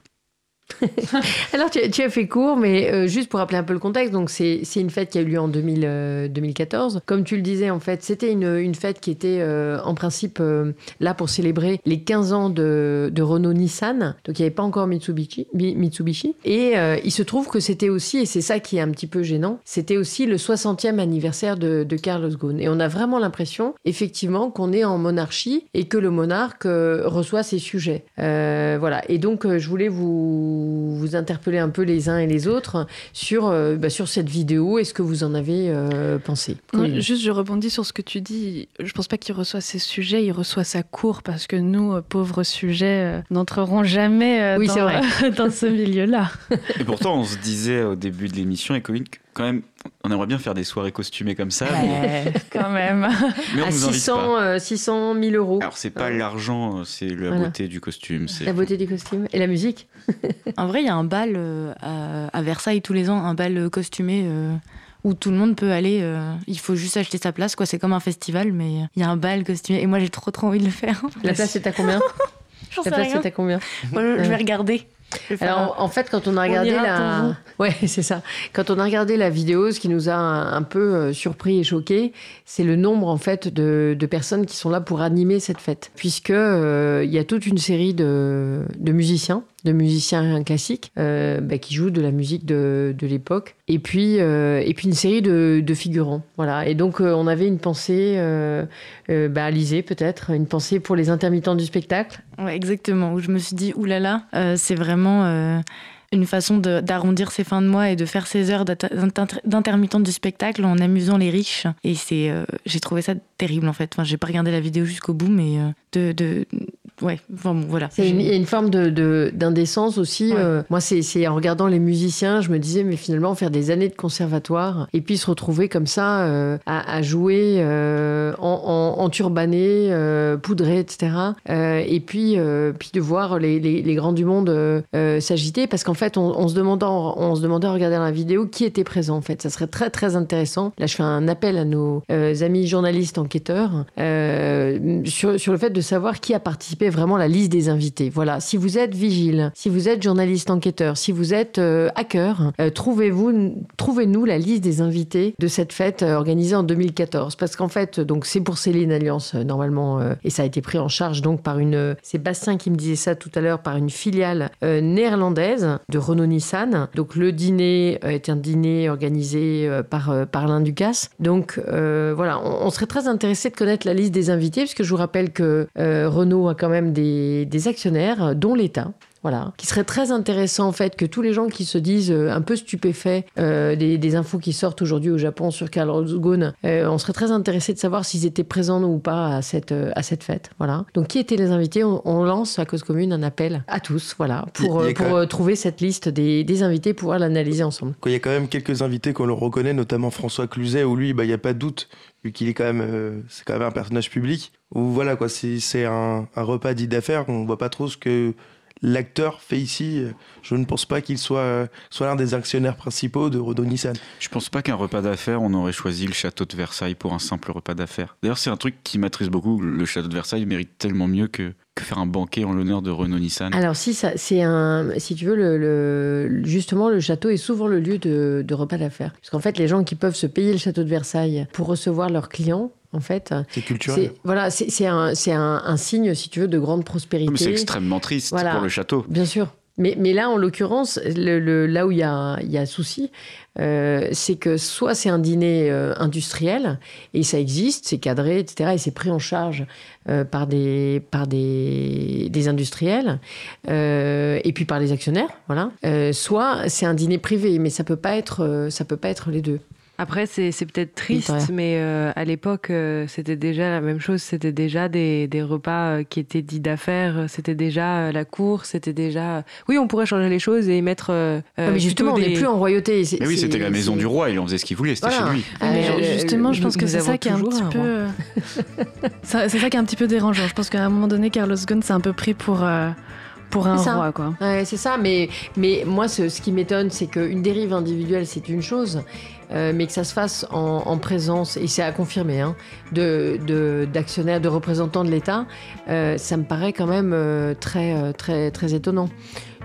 Alors, tu, as fait court, mais euh, juste pour rappeler un peu le contexte, donc c'est une fête qui a eu lieu en 2000, euh, 2014. Comme tu le disais, en fait, c'était une, une fête qui était euh, en principe là pour célébrer les 15 ans de, de Renault-Nissan. Donc, il n'y avait pas encore Mitsubishi. Mi- Mitsubishi. Et il se trouve que c'était aussi, et c'est ça qui est un petit peu gênant, c'était aussi le 60e anniversaire de, de Carlos Ghosn. Et on a vraiment l'impression, effectivement, qu'on est en monarchie et que le monarque reçoit ses sujets. Voilà. Et donc, je voulais vous, vous interpeller un peu les uns et les autres sur, euh, bah, sur cette vidéo et ce que vous en avez euh, pensé. Non, juste, je rebondis sur ce que tu dis. Je pense pas qu'il reçoit ses sujets, il reçoit sa cour parce que nous, euh, pauvres sujets, euh, n'entrerons jamais euh, Oui, dans, c'est vrai. dans ce milieu-là. Et pourtant, on se disait au début de l'émission, et Colline, quand même, on aimerait bien faire des soirées costumées comme ça, mais, Ouais, quand même. mais on à nous invite 600, pas. euh, 600 000 euros. Alors, c'est pas l'argent, c'est la Voilà. beauté du costume. c'est- La beauté du costume et la musique. En vrai, il y a un bal euh, à, Versailles tous les ans, un bal euh, costumé euh, où tout le monde peut aller. euh, il faut juste acheter sa place, quoi. C'est comme un festival, mais il y a un bal costumé. Et moi, j'ai trop trop envie de le faire. La place est à combien? La sais place est à combien? Moi, je, je vais regarder. Alors, en fait, quand on a regardé la, ouais, c'est ça. Quand on a regardé la vidéo, ce qui nous a un, un peu euh, surpris et choqué, c'est le nombre en fait de, de personnes qui sont là pour animer cette fête, puisque euh, il y a toute une série de, de musiciens, de musiciens classiques, euh, bah, qui jouent de la musique de, de l'époque, et puis euh, et puis une série de, de figurants, voilà. Et donc euh, on avait une pensée, bah, Alizé peut-être, une pensée pour les intermittents du spectacle. Ouais, exactement. Où je me suis dit, oulala, c'est vraiment une façon d'arrondir ses fins de mois et de faire ses heures d'intermittente du spectacle en amusant les riches. Et c'est, j'ai trouvé ça terrible en fait. Enfin, j'ai pas regardé la vidéo jusqu'au bout, mais de, ouais, enfin bon, voilà. C'est une- Il y a une forme de- d'indécence aussi. Ouais. euh, moi, c'est en regardant les musiciens, je me disais, mais finalement, faire des années de conservatoire et puis se retrouver comme ça euh, à, à jouer euh, en, en, en turbané, euh, poudré, etc. Et puis, puis de voir les, les- les grands du monde s'agiter parce qu'en fait, on, on se demandait, en- on se demandait en regardant la vidéo qui était présent. En fait, ça serait très très intéressant. Là, je fais un appel à nos amis journalistes enquêteurs sur, sur le fait de savoir qui a participé vraiment la liste des invités. Voilà, si vous êtes vigile, si vous êtes journaliste enquêteur, si vous êtes euh, hacker, euh, trouvez-vous, trouvez-nous la liste des invités de cette fête euh, organisée en 2014. Parce qu'en fait, donc c'est pour une alliance normalement, et ça a été pris en charge donc par une, c'est Bastien qui me disait ça tout à l'heure, par une filiale néerlandaise de Renault Nissan. Donc le dîner est un dîner organisé par, par l'Inde Ducasse. Donc voilà, on, on serait très intéressé de connaître la liste des invités, puisque je vous rappelle que Renault a quand même des, actionnaires, euh, dont l'État. Voilà, qui serait très intéressant en fait que tous les gens qui se disent euh, un peu stupéfaits euh, des, des infos qui sortent aujourd'hui au Japon sur Carlos Ghosn, euh, on serait très intéressé de savoir s'ils étaient présents ou pas à cette à cette fête. Voilà. Donc qui étaient les invités? On, on lance à cause commune un appel à tous, voilà, pour pour même- trouver cette liste des, des invités, pouvoir l'analyser ensemble. Il y a quand même quelques invités qu'on le reconnaît, notamment François Cluzet, où lui, bah, il n'y a pas de doute, vu qu'il est quand même, euh, c'est quand même un personnage public. Où voilà, quoi, c'est c'est un, un repas dit d'affaires, on voit pas trop ce que l'acteur fait ici. Je ne pense pas qu'il soit, euh, soit l'un des actionnaires principaux de Renault Nissan. Je pense pas qu'un repas d'affaires, on aurait choisi le château de Versailles pour un simple repas d'affaires. D'ailleurs, c'est un truc qui m'attriste beaucoup. Le château de Versailles mérite tellement mieux que, que faire un banquet en l'honneur de Renault Nissan. Alors si ça, c'est un, si tu veux, le, le- justement, le château est souvent le lieu de, de repas d'affaires. Parce qu'en fait, les gens qui peuvent se payer le château de Versailles pour recevoir leurs clients, en fait. C'est culturel. Voilà, c'est un, c'est un, un signe, si tu veux, de grande prospérité. C'est extrêmement triste Voilà. pour le château. Bien sûr. Mais, mais là, en l'occurrence, le, le- là où il y a, il y a souci, euh, c'est que soit c'est un dîner euh, industriel, et ça existe, c'est cadré, etc., et c'est pris en charge euh, par, des, par des, des industriels, et puis par les actionnaires, voilà. Soit c'est un dîner privé, mais ça peut pas être, ça peut pas être les deux. Après, c'est peut-être triste, Victoria. mais euh, à l'époque, euh, c'était déjà la même chose. C'était déjà des, des repas euh, qui étaient dits d'affaires. C'était déjà euh, la cour. C'était déjà. Oui, on pourrait changer les choses et mettre. euh, Ah, mais justement, on n'est plus en royauté. Mais oui, c'était la maison du roi, il en faisait ce qu'il voulait, c'était Voilà. chez lui. Ah, Mais euh, justement, je pense que c'est ça qui est un petit un peu. c'est ça qui est un petit peu dérangeant. Je pense qu'à un moment donné, Carlos Ghosn s'est un peu pris pour, euh, pour un C'est ça. roi, quoi. Ouais, c'est ça, mais, mais moi, ce, ce qui m'étonne, c'est qu'une dérive individuelle, c'est une chose, euh, mais que ça se fasse en, en présence, et c'est à confirmer, hein, d'actionnaires, de représentants de l'État, euh, ça me paraît quand même euh, très, très, très étonnant.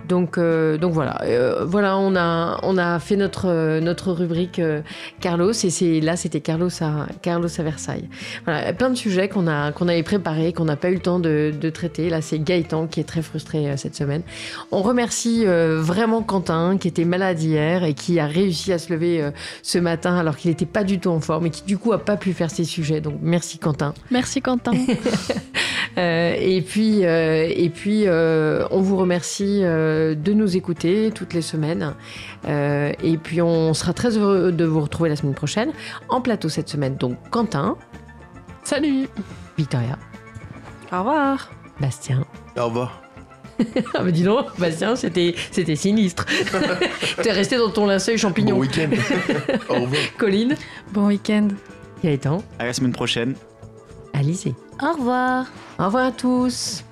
Donc, euh, donc voilà, Euh, voilà, on a, on a fait notre, notre rubrique euh, Carlos, et c'est, là, c'était Carlos à, Carlos à Versailles. Voilà, plein de sujets qu'on, a, qu'on avait préparés, qu'on n'a pas eu le temps de, de traiter. Là, c'est Gaëtan qui est très frustré cette semaine. On remercie vraiment Quentin, qui était malade hier et qui a réussi à se lever ce matin alors qu'il n'était pas du tout en forme et qui du coup a pas pu faire ses sujets. Donc merci Quentin. Merci, Quentin. Et puis, et puis on vous remercie de nous écouter toutes les semaines. Euh, et puis on sera très heureux de vous retrouver la semaine prochaine. En plateau cette semaine, donc Quentin, Salut. Victoria, Au revoir. Bastien. Au revoir. Ah mais dis donc, Bastien, c'était, c'était sinistre. T'es resté dans ton linceul champignon. Bon week-end. Au revoir. Colline, Bon week-end. Gaëtan, À la semaine prochaine. Alizé. Au revoir. Au revoir à tous.